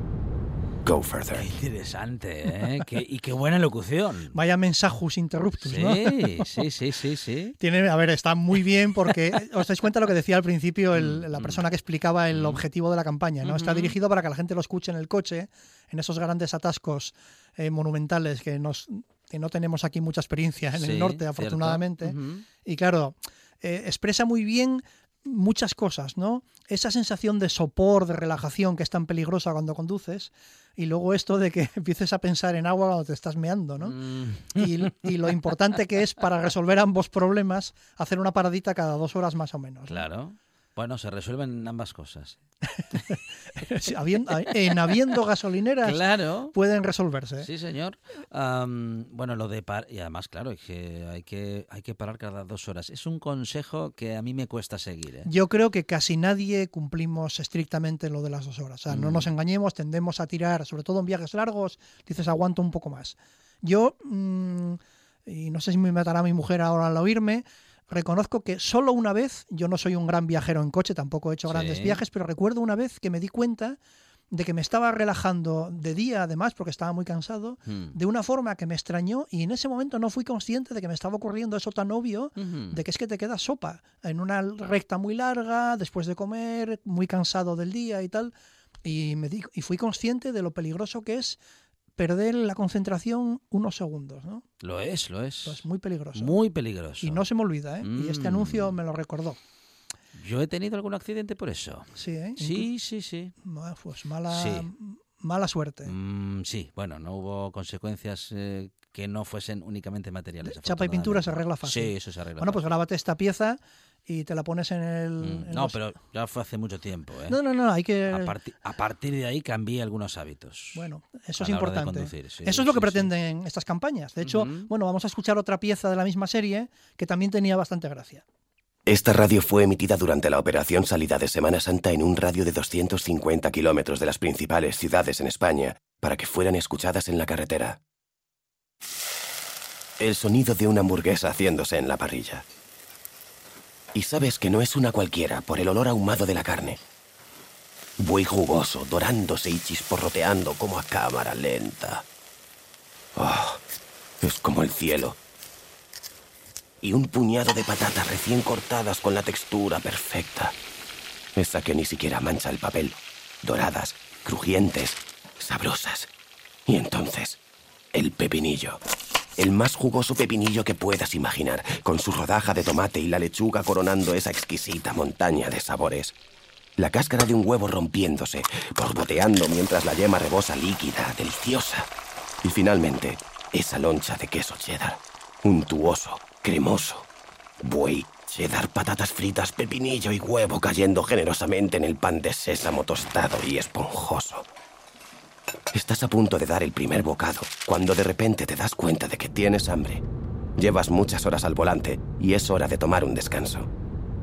Go further. Qué interesante, ¿eh? Qué- y qué buena locución. Vaya mensajus interruptus, ¿no? Sí, sí, sí, sí, sí. Tiene, a ver, está muy bien porque os dais cuenta lo que decía al principio el- la persona que explicaba el objetivo de la campaña, ¿no? Está Ujú. dirigido para que la gente lo escuche en el coche, en esos grandes atascos eh, monumentales que nos que no tenemos aquí mucha experiencia en Sí, el norte, afortunadamente. Ujú. Y claro, eh, expresa muy bien muchas cosas, ¿no? Esa sensación de sopor, de relajación que es tan peligrosa cuando conduces, y luego esto de que empieces a pensar en agua cuando te estás meando, ¿no? Mm. Y, y lo importante que es para resolver ambos problemas hacer una paradita cada dos horas más o menos. ¿no? Bueno, se resuelven ambas cosas. Sí, habiendo- en habiendo gasolineras Claro. pueden resolverse. Sí, señor. Am, bueno, lo de par y además, claro, es que hay que hay que parar cada dos horas. Es un consejo que a mí me cuesta seguir. ¿eh? Yo creo que casi nadie cumplimos estrictamente lo de las dos horas. O sea, no Mm. nos engañemos, tendemos a tirar, sobre todo en viajes largos, dices aguanto un poco más. Yo, mm, y no sé si me matará mi mujer ahora al oírme, reconozco que solo una vez, yo no soy un gran viajero en coche, tampoco he hecho grandes viajes, pero recuerdo una vez que me di cuenta de que me estaba relajando de día, además, porque estaba muy cansado, Hmm. de una forma que me extrañó y en ese momento no fui consciente de que me estaba ocurriendo eso tan obvio de que es que te queda sopa en una recta muy larga, después de comer, muy cansado del día y tal. Y, me di- y fui consciente de lo peligroso que es perder la concentración unos segundos, ¿no? Lo es, lo es. Es muy peligroso. Muy peligroso. Y no se me olvida, ¿eh? Y este Mm. anuncio me lo recordó. Yo he tenido algún accidente por eso. Sí, ¿eh? Sí, sí, sí. Pues mala, Sí. mala suerte. Mm, sí, bueno, no hubo consecuencias eh, que no fuesen únicamente materiales. Chapa y pintura se arregla fácil. Sí, eso se arregla Bueno, pues fácil. grábate esta pieza y te la pones en el... Mm, en No, los- pero ya fue hace mucho tiempo. ¿eh? No, no, no, hay que... A, parti- a partir de ahí cambié algunos hábitos. Bueno, eso a es la hora de importante. conducir, sí, eso es lo que sí. pretenden estas campañas. De hecho, bueno, vamos a escuchar otra pieza de la misma serie que también tenía bastante gracia. Esta radio fue emitida durante la operación Salida de Semana Santa en un radio de 250 kilómetros de las principales ciudades en España para que fueran escuchadas en la carretera. El sonido de una hamburguesa haciéndose en la parrilla. Y sabes que no es una cualquiera por el olor ahumado de la carne. Buey jugoso, dorándose y chisporroteando como a cámara lenta. Oh, es como el cielo y un puñado de patatas recién cortadas con la textura perfecta. Esa que ni siquiera mancha el papel. Doradas, crujientes, sabrosas. Y entonces, el pepinillo. El más jugoso pepinillo que puedas imaginar, con su rodaja de tomate y la lechuga coronando esa exquisita montaña de sabores. La cáscara de un huevo rompiéndose, borboteando mientras la yema rebosa líquida, deliciosa. Y finalmente, esa loncha de queso cheddar. Untuoso, cremoso. Buey, cheddar, patatas fritas, pepinillo y huevo cayendo generosamente en el pan de sésamo tostado y esponjoso. Estás a punto de dar el primer bocado cuando de repente te das cuenta de que tienes hambre. Llevas muchas horas al volante y es hora de tomar un descanso.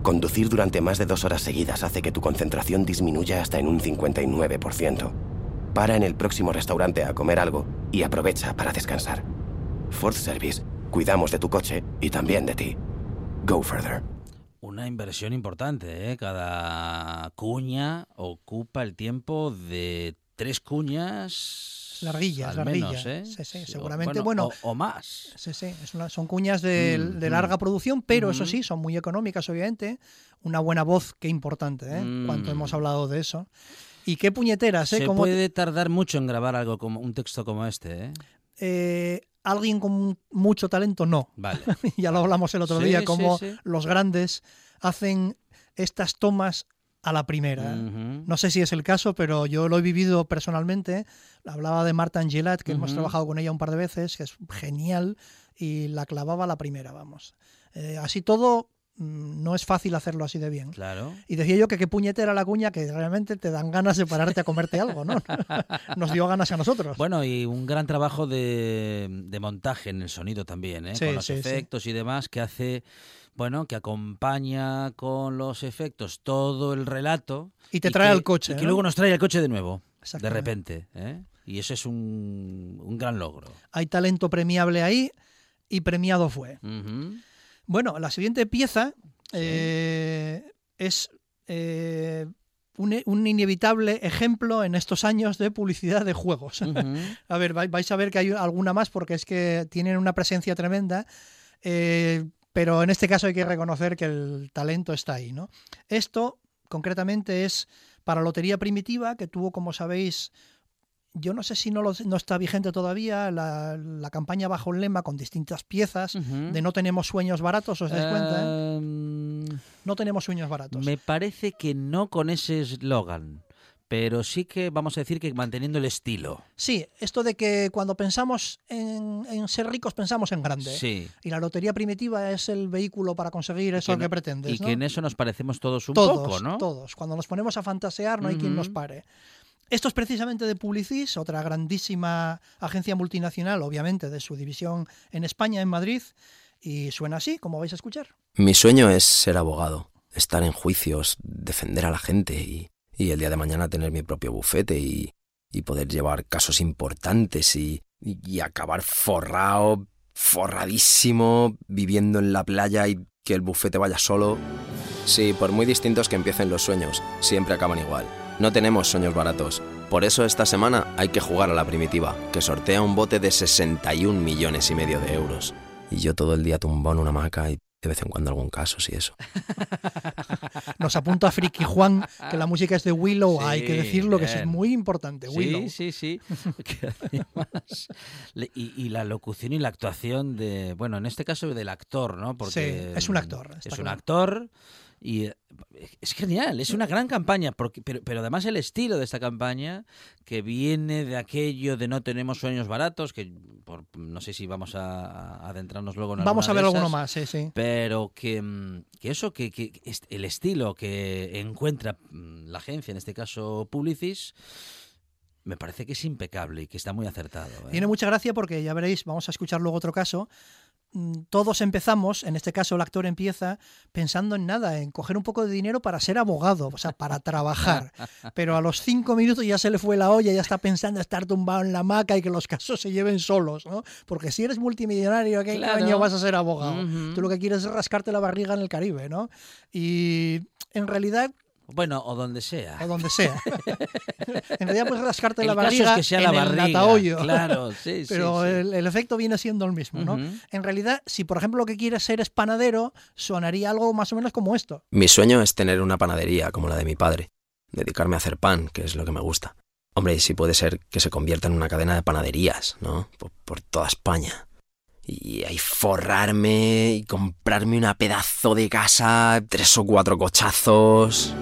Conducir durante más de dos horas seguidas hace que tu concentración disminuya hasta en un 59%. Para en el próximo restaurante a comer algo y aprovecha para descansar. Ford Service, cuidamos de tu coche y también de ti. Go further. Una inversión importante, ¿eh? Cada cuña ocupa el tiempo de tres cuñas. Larguillas, al larguillas. menos, ¿eh? Sí, sí, Sí, o- seguramente, bueno, O, o más. Sí, sí, es una- son cuñas de, Mm, de larga mm. producción, pero eso Ujú. sí, son muy económicas, obviamente. Una buena voz, qué importante, ¿eh? Cuánto Mm. hemos hablado de eso. Y qué puñeteras, ¿eh? Se puede tardar mucho en grabar algo como un texto como este, ¿eh? eh, alguien con mucho talento, no. Vale. ya lo hablamos el otro día, sí. los grandes hacen estas tomas a la primera. No sé si es el caso, pero yo lo he vivido personalmente. Hablaba de Marta Angelat, que hemos trabajado con ella un par de veces, que es genial, y la clavaba a la primera, vamos. Eh, así todo, mm, no es fácil hacerlo así de bien. Claro. Y decía yo que qué puñetera la cuña, que realmente te dan ganas de pararte a comerte algo, ¿no? Nos dio ganas a nosotros. Bueno, y un gran trabajo de, de montaje en el sonido también, ¿eh? Sí, con los sí, sí. efectos y demás, que hace, bueno, que acompaña con los efectos todo el relato. Y te trae al coche, Y luego nos trae el coche de nuevo, de repente. ¿eh? Y eso es un, un gran logro. Hay talento premiable ahí y premiado fue. Bueno, la siguiente pieza eh, es eh, un, un inevitable ejemplo en estos años de publicidad de juegos. a ver, vai- vais a ver que hay alguna más porque es que tienen una presencia tremenda, eh, pero en este caso hay que reconocer que el talento está ahí. ¿no? Esto concretamente es para Lotería Primitiva, que tuvo, como sabéis, yo no sé si no, lo- no está vigente todavía la, la campaña bajo el lema con distintas piezas de no tenemos sueños baratos, ¿os dais cuenta? eh? Em, No tenemos sueños baratos. Me parece que no con ese eslogan, pero sí que vamos a decir que manteniendo el estilo. Sí, esto de que cuando pensamos en, en ser ricos pensamos en grande. Sí. Y la lotería primitiva es el vehículo para conseguir eso que que, no- pretendes. Y ¿no? que en eso nos parecemos todos un todos, poco, ¿no? Todos. Cuando nos ponemos a fantasear no hay quien nos pare. Esto es precisamente de Publicis, otra grandísima agencia multinacional, obviamente, de su división en España, en Madrid. Y suena así, como vais a escuchar. Mi sueño es ser abogado, estar en juicios, defender a la gente y, y el día de mañana tener mi propio bufete y, y poder llevar casos importantes y, y- acabar forrado, forradísimo, viviendo en la playa y que el bufete vaya solo. Sí, por muy distintos que empiecen los sueños, siempre acaban igual. No tenemos sueños baratos. Por eso esta semana hay que jugar a la primitiva, que sortea un bote de 61 millones y medio de euros. Y yo todo el día tumbado en una hamaca y de vez en cuando algún caso, si eso. Nos apunta Friki Juan que la música es de Willow. Sí, Hay que decirlo que es bien. muy importante. Willow. Sí, sí, sí. Además- y, y la locución y la actuación de, bueno, en este caso del actor, ¿no? Porque Sí, es un actor, Es un actor y eh, es genial, es una gran campaña, porque, pero, pero además el estilo de esta campaña, que viene de aquello de no tenemos sueños baratos, que por- no sé si vamos a, a adentrarnos luego en Vamos a ver de alguno esas, más, sí, sí. Pero que, mm, que eso, que, que el estilo que encuentra mm, la agencia, en este caso Publicis, me parece que es impecable y que está muy acertado. ¿eh? Tiene mucha gracia porque ya veréis, vamos a escuchar luego otro caso. Mm, Todos empezamos, en este caso el actor empieza pensando en nada, en coger un poco de dinero para ser abogado, o sea, para trabajar. Pero a los cinco minutos ya se le fue la olla, ya está pensando estar tumbado en la hamaca y que los casos se lleven solos, ¿no? Porque si eres multimillonario, ¿qué Claro. coño vas a ser abogado? Tú lo que quieres es rascarte la barriga en el Caribe, ¿no? Y en realidad Bueno, o donde sea. o donde sea. en realidad puedes rascarte El la caso es barriga que sea en la el barriga, latahoyo. claro, sí, sí, Pero sí. El, el efecto viene siendo el mismo, ¿no? En realidad, si por ejemplo lo que quieres ser es panadero, sonaría algo más o menos como esto. Mi sueño es tener una panadería como la de mi padre, dedicarme a hacer pan, que es lo que me gusta. Hombre, y si puede ser que se convierta en una cadena de panaderías, ¿no? Por, por toda España. Y ahí forrarme y comprarme una pedazo de casa, tres o cuatro cochazos.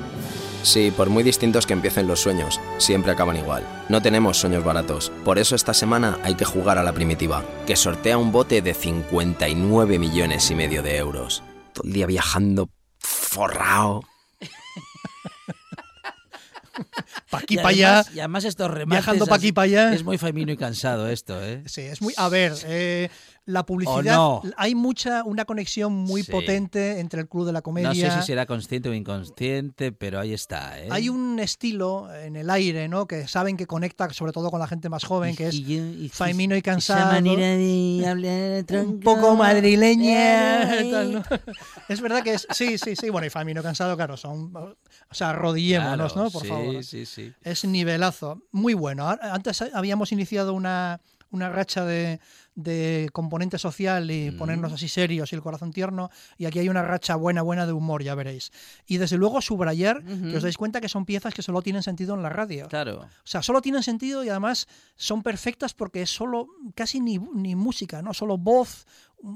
Sí, por muy distintos que empiecen los sueños, siempre acaban igual. No tenemos sueños baratos. Por eso esta semana hay que jugar a la primitiva, que sortea un bote de 59 millones y medio de euros. Todo el día viajando forrado. Pa' aquí, Y pa' allá. Y además estos remates Viajando pa' aquí, pa' allá. Es muy femenino y cansado esto, ¿eh? Sí, es muy. A ver, eh, la publicidad, no? hay mucha, una conexión muy Sí. potente entre el Club de la Comedia. No sé si será consciente o inconsciente, pero ahí está. ¿eh? Hay un estilo en el aire, ¿no? Que saben que conecta sobre todo con la gente más joven, que es Faimino y cansado. manera de hablar un poco madrileña. tal, ¿no? Es verdad que es. Sí, sí, sí. Bueno, y Faimino y cansado, claro, son. O sea, arrodillémonos, Claro, ¿no? Por sí, favor. sí, sí. Es nivelazo. Muy bueno. Antes habíamos iniciado una, una racha de, de componente social y ponernos así serios y el corazón tierno. Y aquí hay una racha buena, buena de humor, ya veréis. Y desde luego subrayar que os dais cuenta que son piezas que solo tienen sentido en la radio. Claro. O sea, solo tienen sentido y además son perfectas porque es solo casi ni, ni música, ¿no? Solo voz,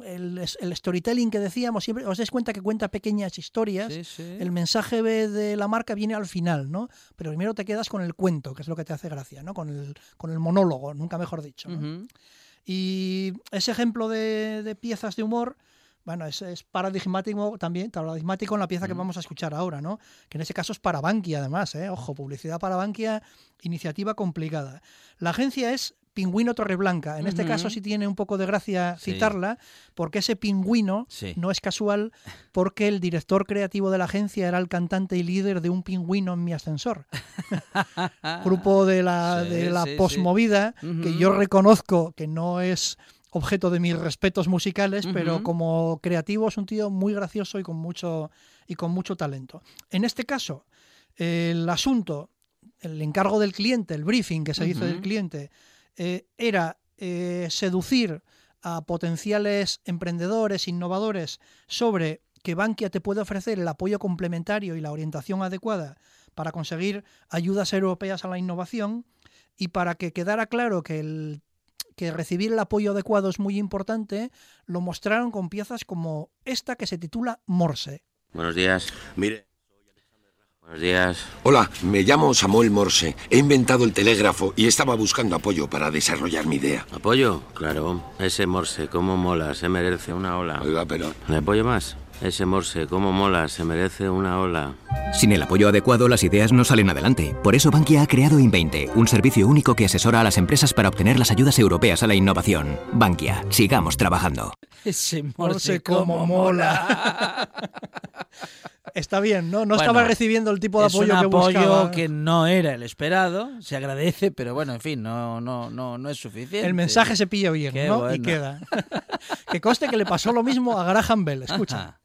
el, el storytelling que decíamos, siempre os dais cuenta que cuenta pequeñas historias. Sí, sí. El mensaje de la marca viene al final, ¿no? Pero primero te quedas con el cuento, que es lo que te hace gracia, ¿no? Con el, con el monólogo, nunca mejor dicho. ¿no? Ujú. Y ese ejemplo de, de piezas de humor, bueno, es, es paradigmático también, paradigmático en la pieza que vamos a escuchar ahora, ¿no? Que en ese caso es para Bankia, además, ¿eh? Ojo, publicidad para Bankia, iniciativa complicada. La agencia es Pingüino Torreblanca. En este caso sí tiene un poco de gracia Sí. citarla, porque ese pingüino Sí. no es casual, porque el director creativo de la agencia era el cantante y líder de Un Pingüino en mi ascensor. Grupo de la, Sí, de la sí, sí. posmovida, que yo reconozco que no es objeto de mis respetos musicales, pero como creativo es un tío muy gracioso y con mucho, y con mucho talento. En este caso, el asunto, el encargo del cliente, el briefing que se hizo del cliente, eh, era eh, seducir a potenciales emprendedores, innovadores, sobre que Bankia te puede ofrecer el apoyo complementario y la orientación adecuada para conseguir ayudas europeas a la innovación y para que quedara claro que el que recibir el apoyo adecuado es muy importante, lo mostraron con piezas como esta que se titula Morse. Buenos días. Mire. Buenos días. Hola, me llamo Samuel Morse. He inventado el telégrafo y estaba buscando apoyo para desarrollar mi idea. ¿Apoyo? Claro. Ese Morse, cómo mola, se merece una ola. Oiga, pero... ¿Le apoyo más? Ese Morse, cómo mola, se merece una ola. Sin el apoyo adecuado, las ideas no salen adelante. Por eso Bankia ha creado In20, un servicio único que asesora a las empresas para obtener las ayudas europeas a la innovación. Bankia, sigamos trabajando. Ese Morse cómo mola. Está bien, ¿no? No Bueno, estaba recibiendo el tipo de es apoyo un que apoyo buscaba. que no era el esperado, se agradece, pero bueno, en fin, no, no, no, no es suficiente. El mensaje se pilla bien, Qué ¿no? Y queda. que conste que le pasó lo mismo a Graham Bell, escucha. Ajá.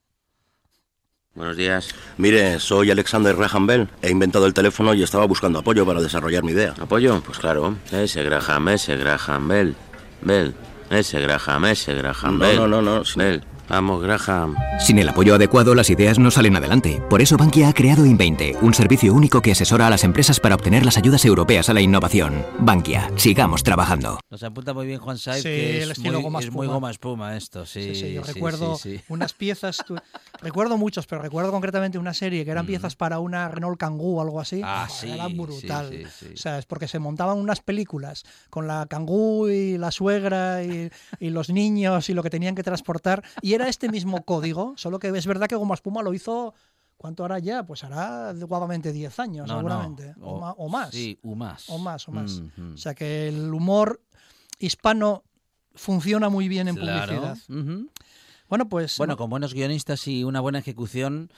Buenos días. Mire, soy Alexander Graham Bell. He inventado el teléfono y estaba buscando apoyo para desarrollar mi idea. ¿Apoyo? Pues claro. Ese Graham, ese Graham Bell. Bell. Ese Graham, ese Graham No, Bell. no, no, no. Bell. Vamos, Graham. Sin el apoyo adecuado, las ideas no salen adelante. Por eso Bankia ha creado In20, un servicio único que asesora a las empresas para obtener las ayudas europeas a la innovación. Bankia, sigamos trabajando. Nos apunta muy bien Juan Saib, Sí, que el es, estilo muy, goma es muy espuma. goma espuma esto, sí. Sí, sí, yo sí, recuerdo sí, sí. unas piezas, tu- recuerdo muchos, pero recuerdo concretamente una serie que eran piezas para una Renault Kangoo o algo así. Ah, sí, Era sí, brutal. sí, sí. O sea, es porque se montaban unas películas con la Kangoo y la suegra y, y los niños y lo que tenían que transportar. Y era este mismo código, solo que es verdad que Goma Espuma lo hizo. ¿Cuánto hará ya? Pues hará guapamente 10 años, No, no, seguramente. O, o- ma- o más. Sí, o más. O más, o más. Mhm. O sea que el humor hispano funciona muy bien en Claro. publicidad. Ujú. Bueno, pues. Bueno, con buenos guionistas y una buena ejecución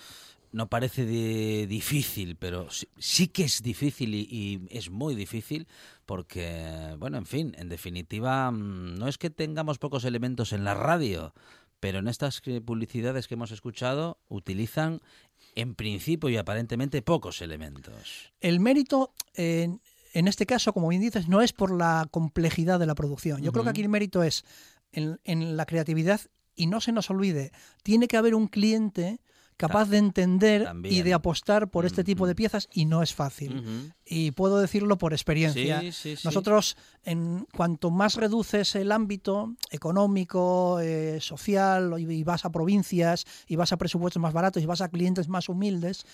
no parece de difícil, pero sí, sí que es difícil y, y es muy difícil porque, bueno, en fin, en definitiva, mm, no es que tengamos pocos elementos en la radio, pero en estas que- publicidades que hemos escuchado utilizan en principio y aparentemente pocos elementos. el mérito, en, en este caso, como bien dices, no es por la complejidad de la producción. Yo creo que aquí el mérito es en, en la creatividad y no se nos olvide, tiene que haber un cliente capaz de entender y de apostar por este tipo de piezas y no es fácil. Y puedo decirlo por experiencia. Sí, sí, sí. Nosotros, en cuanto más reduces el ámbito económico, eh, social, y, y vas a provincias, y vas a presupuestos más baratos, y vas a clientes más humildes,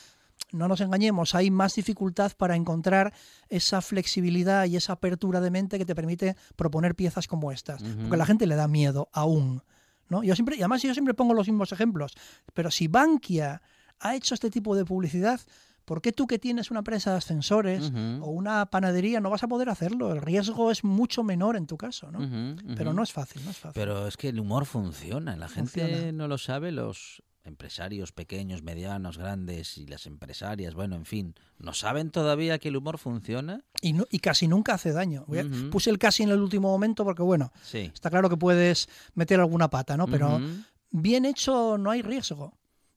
no nos engañemos, hay más dificultad para encontrar esa flexibilidad y esa apertura de mente que te permite proponer piezas como estas. Porque a la gente le da miedo aún. ¿No? Yo siempre, y además yo siempre pongo los mismos ejemplos. Pero si Bankia ha hecho este tipo de publicidad, ¿Por qué tú que tienes una empresa de ascensores o una panadería no vas a poder hacerlo? El riesgo es mucho menor en tu caso, ¿no? Pero no es fácil, no es fácil. Pero es que el humor funciona. La gente Funciona. no lo sabe, los empresarios pequeños, medianos, grandes y las empresarias, bueno, en fin, ¿no saben todavía que el humor funciona? Y, no- y casi nunca hace daño. Puse el casi en el último momento porque, bueno, Sí. está claro que puedes meter alguna pata, ¿no? Pero bien hecho no hay riesgo.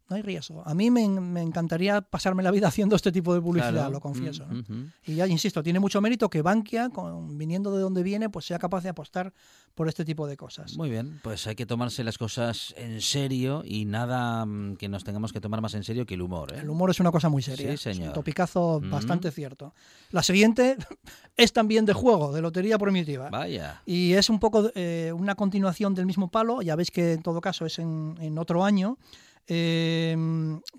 No hay riesgo. A mí me, me encantaría pasarme la vida haciendo este tipo de publicidad, Claro. lo confieso. ¿no? Ujú. Y ya insisto, tiene mucho mérito que Bankia, con- viniendo de donde viene, pues sea capaz de apostar por este tipo de cosas. Muy bien, pues hay que tomarse las cosas en serio y nada mm, que nos tengamos que tomar más en serio que el humor. ¿eh? El humor es una cosa muy seria. Sí, Es señor. un topicazo Mm. bastante cierto. La siguiente es también de juego, de lotería primitiva. Vaya. Y es un poco eh, una continuación del mismo palo, ya veis que en todo caso es en, en otro año, eh,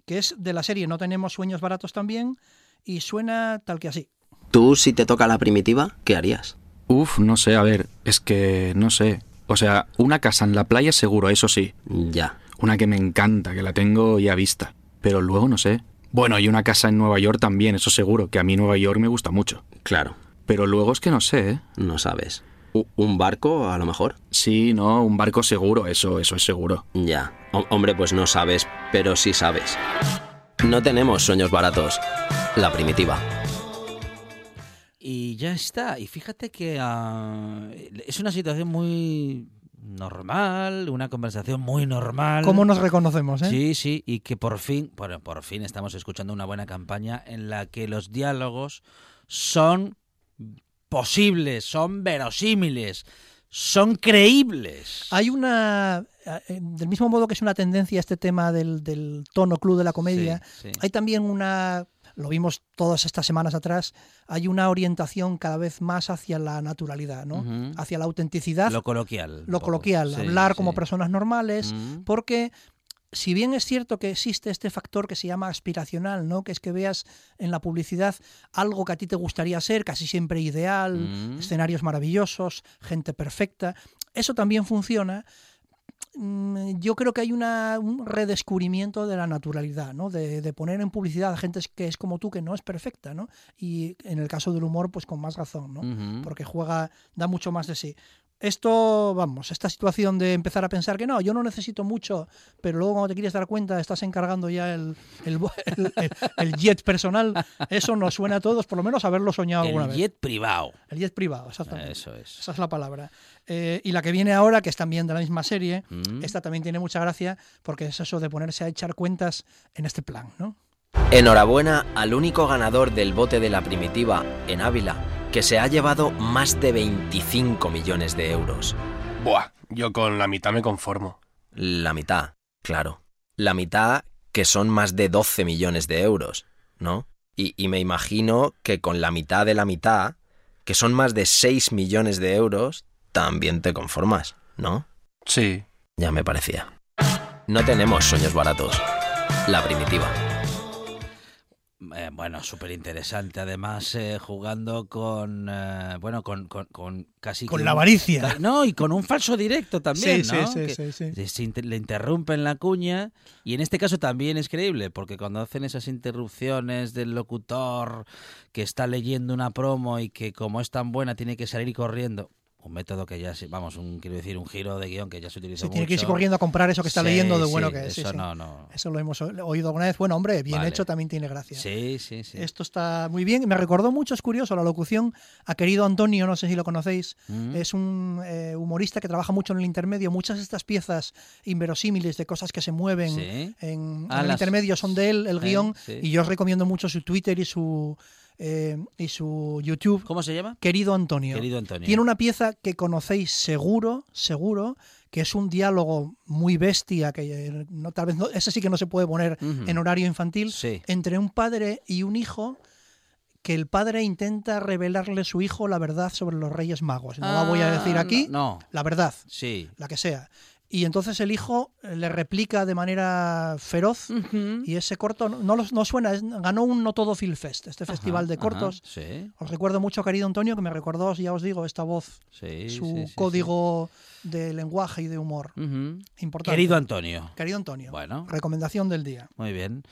que es de la serie No tenemos sueños baratos también, y suena tal que así. Tú, si te toca la primitiva, ¿qué harías? Uf, no sé, a ver, es que no sé. O sea, una casa en la playa seguro, eso sí. Ya. Una que me encanta, que la tengo ya vista. Pero luego no sé. Bueno, y una casa en Nueva York también, eso seguro, que a mí Nueva York me gusta mucho. Claro. Pero luego es que no sé, ¿eh? No sabes. ¿Un barco, a lo mejor? Sí, no, un barco seguro, eso, eso es seguro. Ya. Ho- hombre, pues no sabes, pero sí sabes. No tenemos sueños baratos. La primitiva. Y ya está. Y fíjate que ah, es una situación muy normal, una conversación muy normal. ¿Cómo nos reconocemos, eh? Sí, sí, y que por fin, bueno, por fin estamos escuchando una buena campaña en la que los diálogos son posibles, son verosímiles, son creíbles. Hay una, eh, del mismo modo que es una tendencia este tema del, del tono club de la comedia, Sí, sí. hay también una, lo vimos todas estas semanas atrás, hay una orientación cada vez más hacia la naturalidad, ¿no? Hacia la autenticidad. Lo coloquial. Lo coloquial, Sí, hablar como personas normales, porque si bien es cierto que existe este factor que se llama aspiracional, ¿no? Que es que veas en la publicidad algo que a ti te gustaría ser, casi siempre ideal, Mm. escenarios maravillosos, gente perfecta, eso también funciona. Mm, Yo creo que hay una, un redescubrimiento de la naturalidad, ¿no? De, de poner en publicidad a gente que es como tú, que no es perfecta, ¿no? Y en el caso del humor, pues con más razón, ¿no? Porque juega, da mucho más de sí. Esto, vamos, esta situación de empezar a pensar que no, yo no necesito mucho, pero luego cuando te quieres dar cuenta estás encargando ya el, el, el- el- el jet personal, eso nos suena a todos, por lo menos haberlo soñado alguna El vez. jet privado. El jet privado, exactamente. Eso es. Esa es la palabra. Eh, y la que viene ahora, que es también de la misma serie, Mm. esta también tiene mucha gracia porque es eso de ponerse a echar cuentas en este plan, ¿no? Enhorabuena al único ganador del bote de la primitiva en Ávila, que se ha llevado más de 25 millones de euros. Buah, yo con la mitad me conformo. La mitad, claro. La mitad que son más de 12 millones de euros, ¿no? Y, y me imagino que con la mitad de la mitad, que son más de 6 millones de euros, también te conformas, ¿no? Sí. Ya me parecía. No tenemos sueños baratos. La primitiva. Eh, bueno, súper interesante. Además, eh, jugando con, eh, bueno, con, con, con casi... Con la un- avaricia. No, y con un falso directo también, Sí, ¿no? sí, sí, Que sí, sí. se- se inter- le interrumpen la cuña y en este caso también es creíble, porque cuando hacen esas interrupciones del locutor que está leyendo una promo y que como es tan buena tiene que salir corriendo... Un método que ya, vamos, un, quiero decir, un giro de guion que ya se utiliza Se tiene que irse mucho. corriendo a comprar eso que está Sí, leyendo de sí, bueno que es. sí, Eso sí. no, no. Eso lo hemos oído alguna vez. Bueno, hombre, bien Vale. hecho también tiene gracia. Sí, sí, sí. Esto está muy bien. Me recordó mucho, es curioso, la locución a querido Antonio, no sé si lo conocéis. Mm. Es un eh, humorista que trabaja mucho en el intermedio. Muchas de estas piezas inverosímiles de cosas que se mueven Sí. en, Ah, en el intermedio son de él, el guion. sí. Y yo os recomiendo mucho su Twitter y su, eh, y su YouTube. ¿Cómo se llama? Querido Antonio. Querido Antonio. Tiene una pieza que conocéis seguro, seguro, que es un diálogo muy bestia, que eh, no, tal vez no, ese sí que no se puede poner en horario infantil, Sí. entre un padre y un hijo que el padre intenta revelarle a su hijo la verdad sobre los Reyes Magos. No la voy a decir Ah, aquí, No. la verdad, Sí. la que sea. Y entonces el hijo eh, le replica de manera feroz y ese corto no, no, los- no suena, es- ganó un No Todo Film Fest, este festival de ajá, cortos. sí. Os recuerdo mucho, querido Antonio, que me recordó, ya os digo, esta voz, Sí, su sí, código de lenguaje y de humor. Importante. Querido Antonio. Querido Antonio. Bueno. Recomendación del día. Muy bien.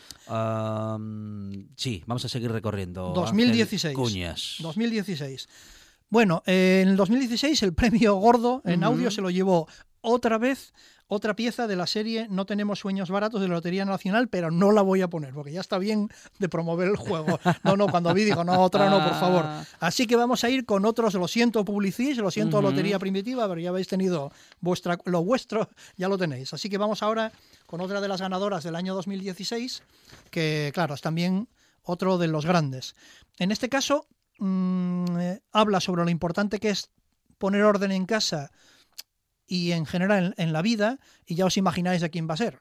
Sí, vamos a seguir recorriendo. 2016. Ángel Cuñas. 2016. Bueno, eh, en el 2016 el premio gordo en audio se lo llevó otra vez otra pieza de la serie No tenemos sueños baratos de la Lotería Nacional, pero no la voy a poner porque ya está bien de promover el juego. No, no, cuando vi digo, no, otra no, por favor. Así que vamos a ir con otros, lo siento Publicis, lo siento. Lotería Primitiva, pero ya habéis tenido vuestra, lo vuestro, ya lo tenéis. Así que vamos ahora con otra de las ganadoras del año 2016, que claro, es también otro de los grandes. En este caso, mm, eh, habla sobre lo importante que es poner orden en casa y en general en, la vida, y ya os imagináis de quién va a ser.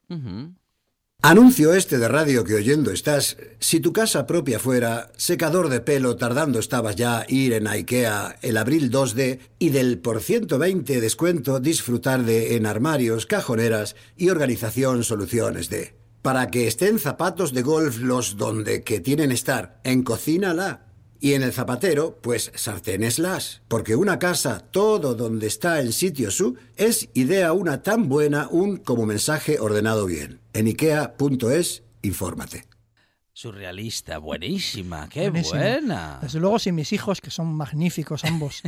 Anuncio este de radio que oyendo estás, si tu casa propia fuera secador de pelo, tardando estabas ya ir en IKEA el abril 2D y del por 120 descuento disfrutar de en armarios, cajoneras y organización soluciones de. Para que estén zapatos de golf los donde que tienen estar, en cocina la. Y en el zapatero, pues sartenes las. Porque una casa, todo donde está en sitio su, es idea una tan buena un como mensaje ordenado bien. En ikea.es, infórmate. Surrealista, buenísima, qué Buenísimo. buena. Desde luego, si mis hijos, que son magníficos ambos,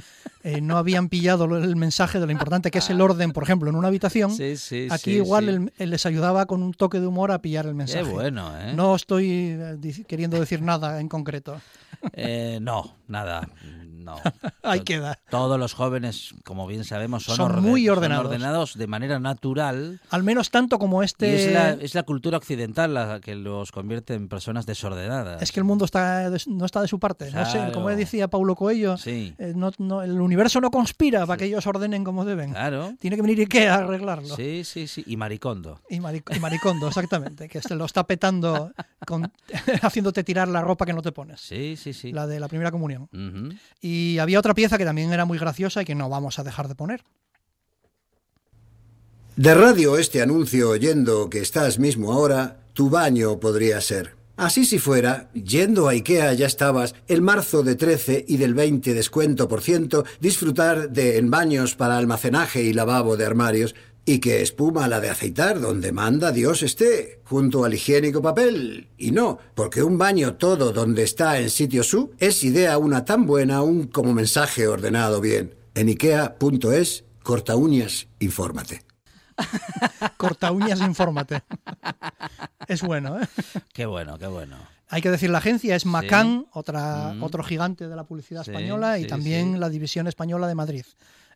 eh, no habían pillado el mensaje de lo importante que es el orden, por ejemplo, en una habitación, Sí, sí, aquí sí, igual les ayudaba con un toque de humor a pillar el Qué mensaje. bueno, ¿eh? No estoy eh, queriendo decir nada en concreto. Eh, no, nada, no. Ahí To- queda. Todos los jóvenes, como bien sabemos, son, Son orden- muy son ordenados. ordenados de manera natural. Al menos tanto como Y este... es la, es la cultura occidental la que los convierte en personas desordenadas. Es que el mundo está de- no está de su parte. No sé, Claro. como decía Paulo Coelho, Sí. eh, no- no- el universo no conspira para que ellos ordenen como deben. Claro. Tiene que venir Ikea a arreglarlo. Sí, sí, sí. Y Maricondo. Y, Maric- y Maricondo, exactamente, que se lo está petando con- haciéndote tirar la ropa que no te pones. Sí, sí, sí. La de la primera comunión. Ujú. Y había otra pieza que también era muy graciosa y que no vamos a dejar de poner. De radio este anuncio oyendo que estás mismo ahora, tu baño podría ser. Así si fuera, yendo a Ikea ya estabas el marzo de 13 y del 20 descuento por ciento, disfrutar de en baños para almacenaje y lavabo de armarios, y que espuma la de aceitar donde manda Dios esté, junto al higiénico papel. Y no, porque un baño todo donde está en sitio su es idea una tan buena un como mensaje ordenado bien. En ikea.es, corta uñas, infórmate. Corta uñas, infórmate. Es bueno, ¿eh? Qué bueno, qué bueno. Hay que decir la agencia es Macan, otra, Mm. otro gigante de la publicidad Sí, española, y sí, también sí. la división española de Madrid.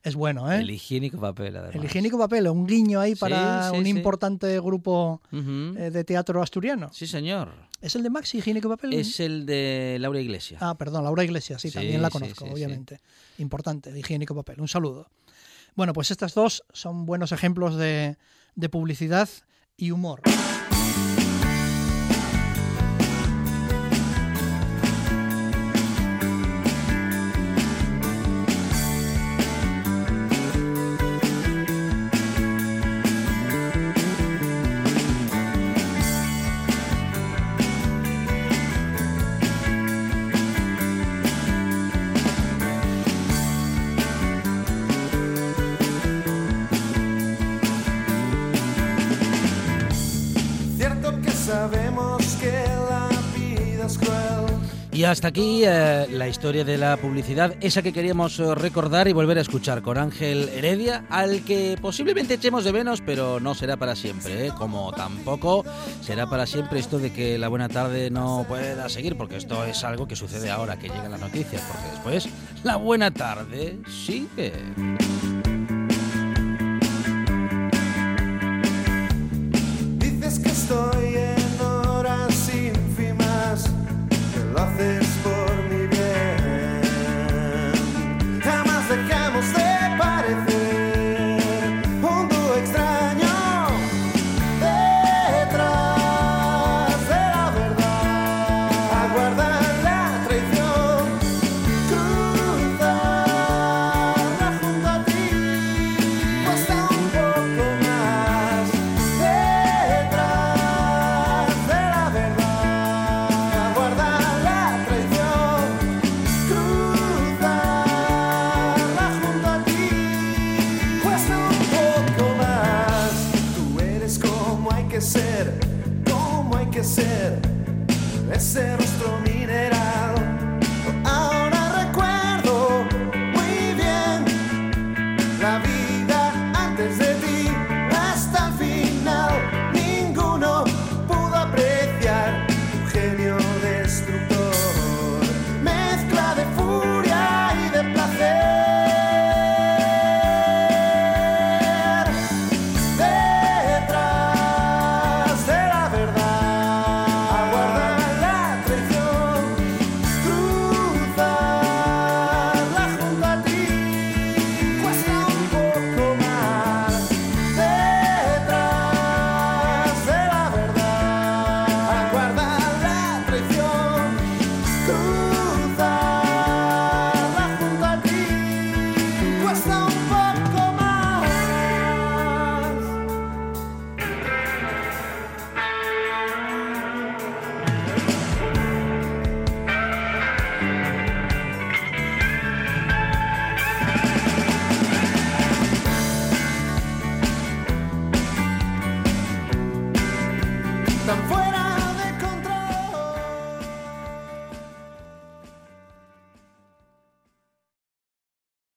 Es bueno, ¿eh? El higiénico papel, además. El higiénico papel, un guiño ahí para sí, un sí. importante grupo eh, de teatro asturiano. Sí, señor. ¿Es el de Maxi, higiénico papel? Es el de Laura Iglesias. Ah, perdón, Laura Iglesias, sí, también la conozco, obviamente. Importante, el higiénico papel. Un saludo. Bueno, pues estas dos son buenos ejemplos de, de publicidad y humor. Hasta aquí eh, la historia de la publicidad, esa que queríamos eh, recordar y volver a escuchar con Ángel Heredia, al que posiblemente echemos de menos, pero no será para siempre, ¿eh? como tampoco será para siempre esto de que la buena tarde no pueda seguir, porque esto es algo que sucede ahora que llegan las noticias, porque después la buena tarde sigue. Dices que estoy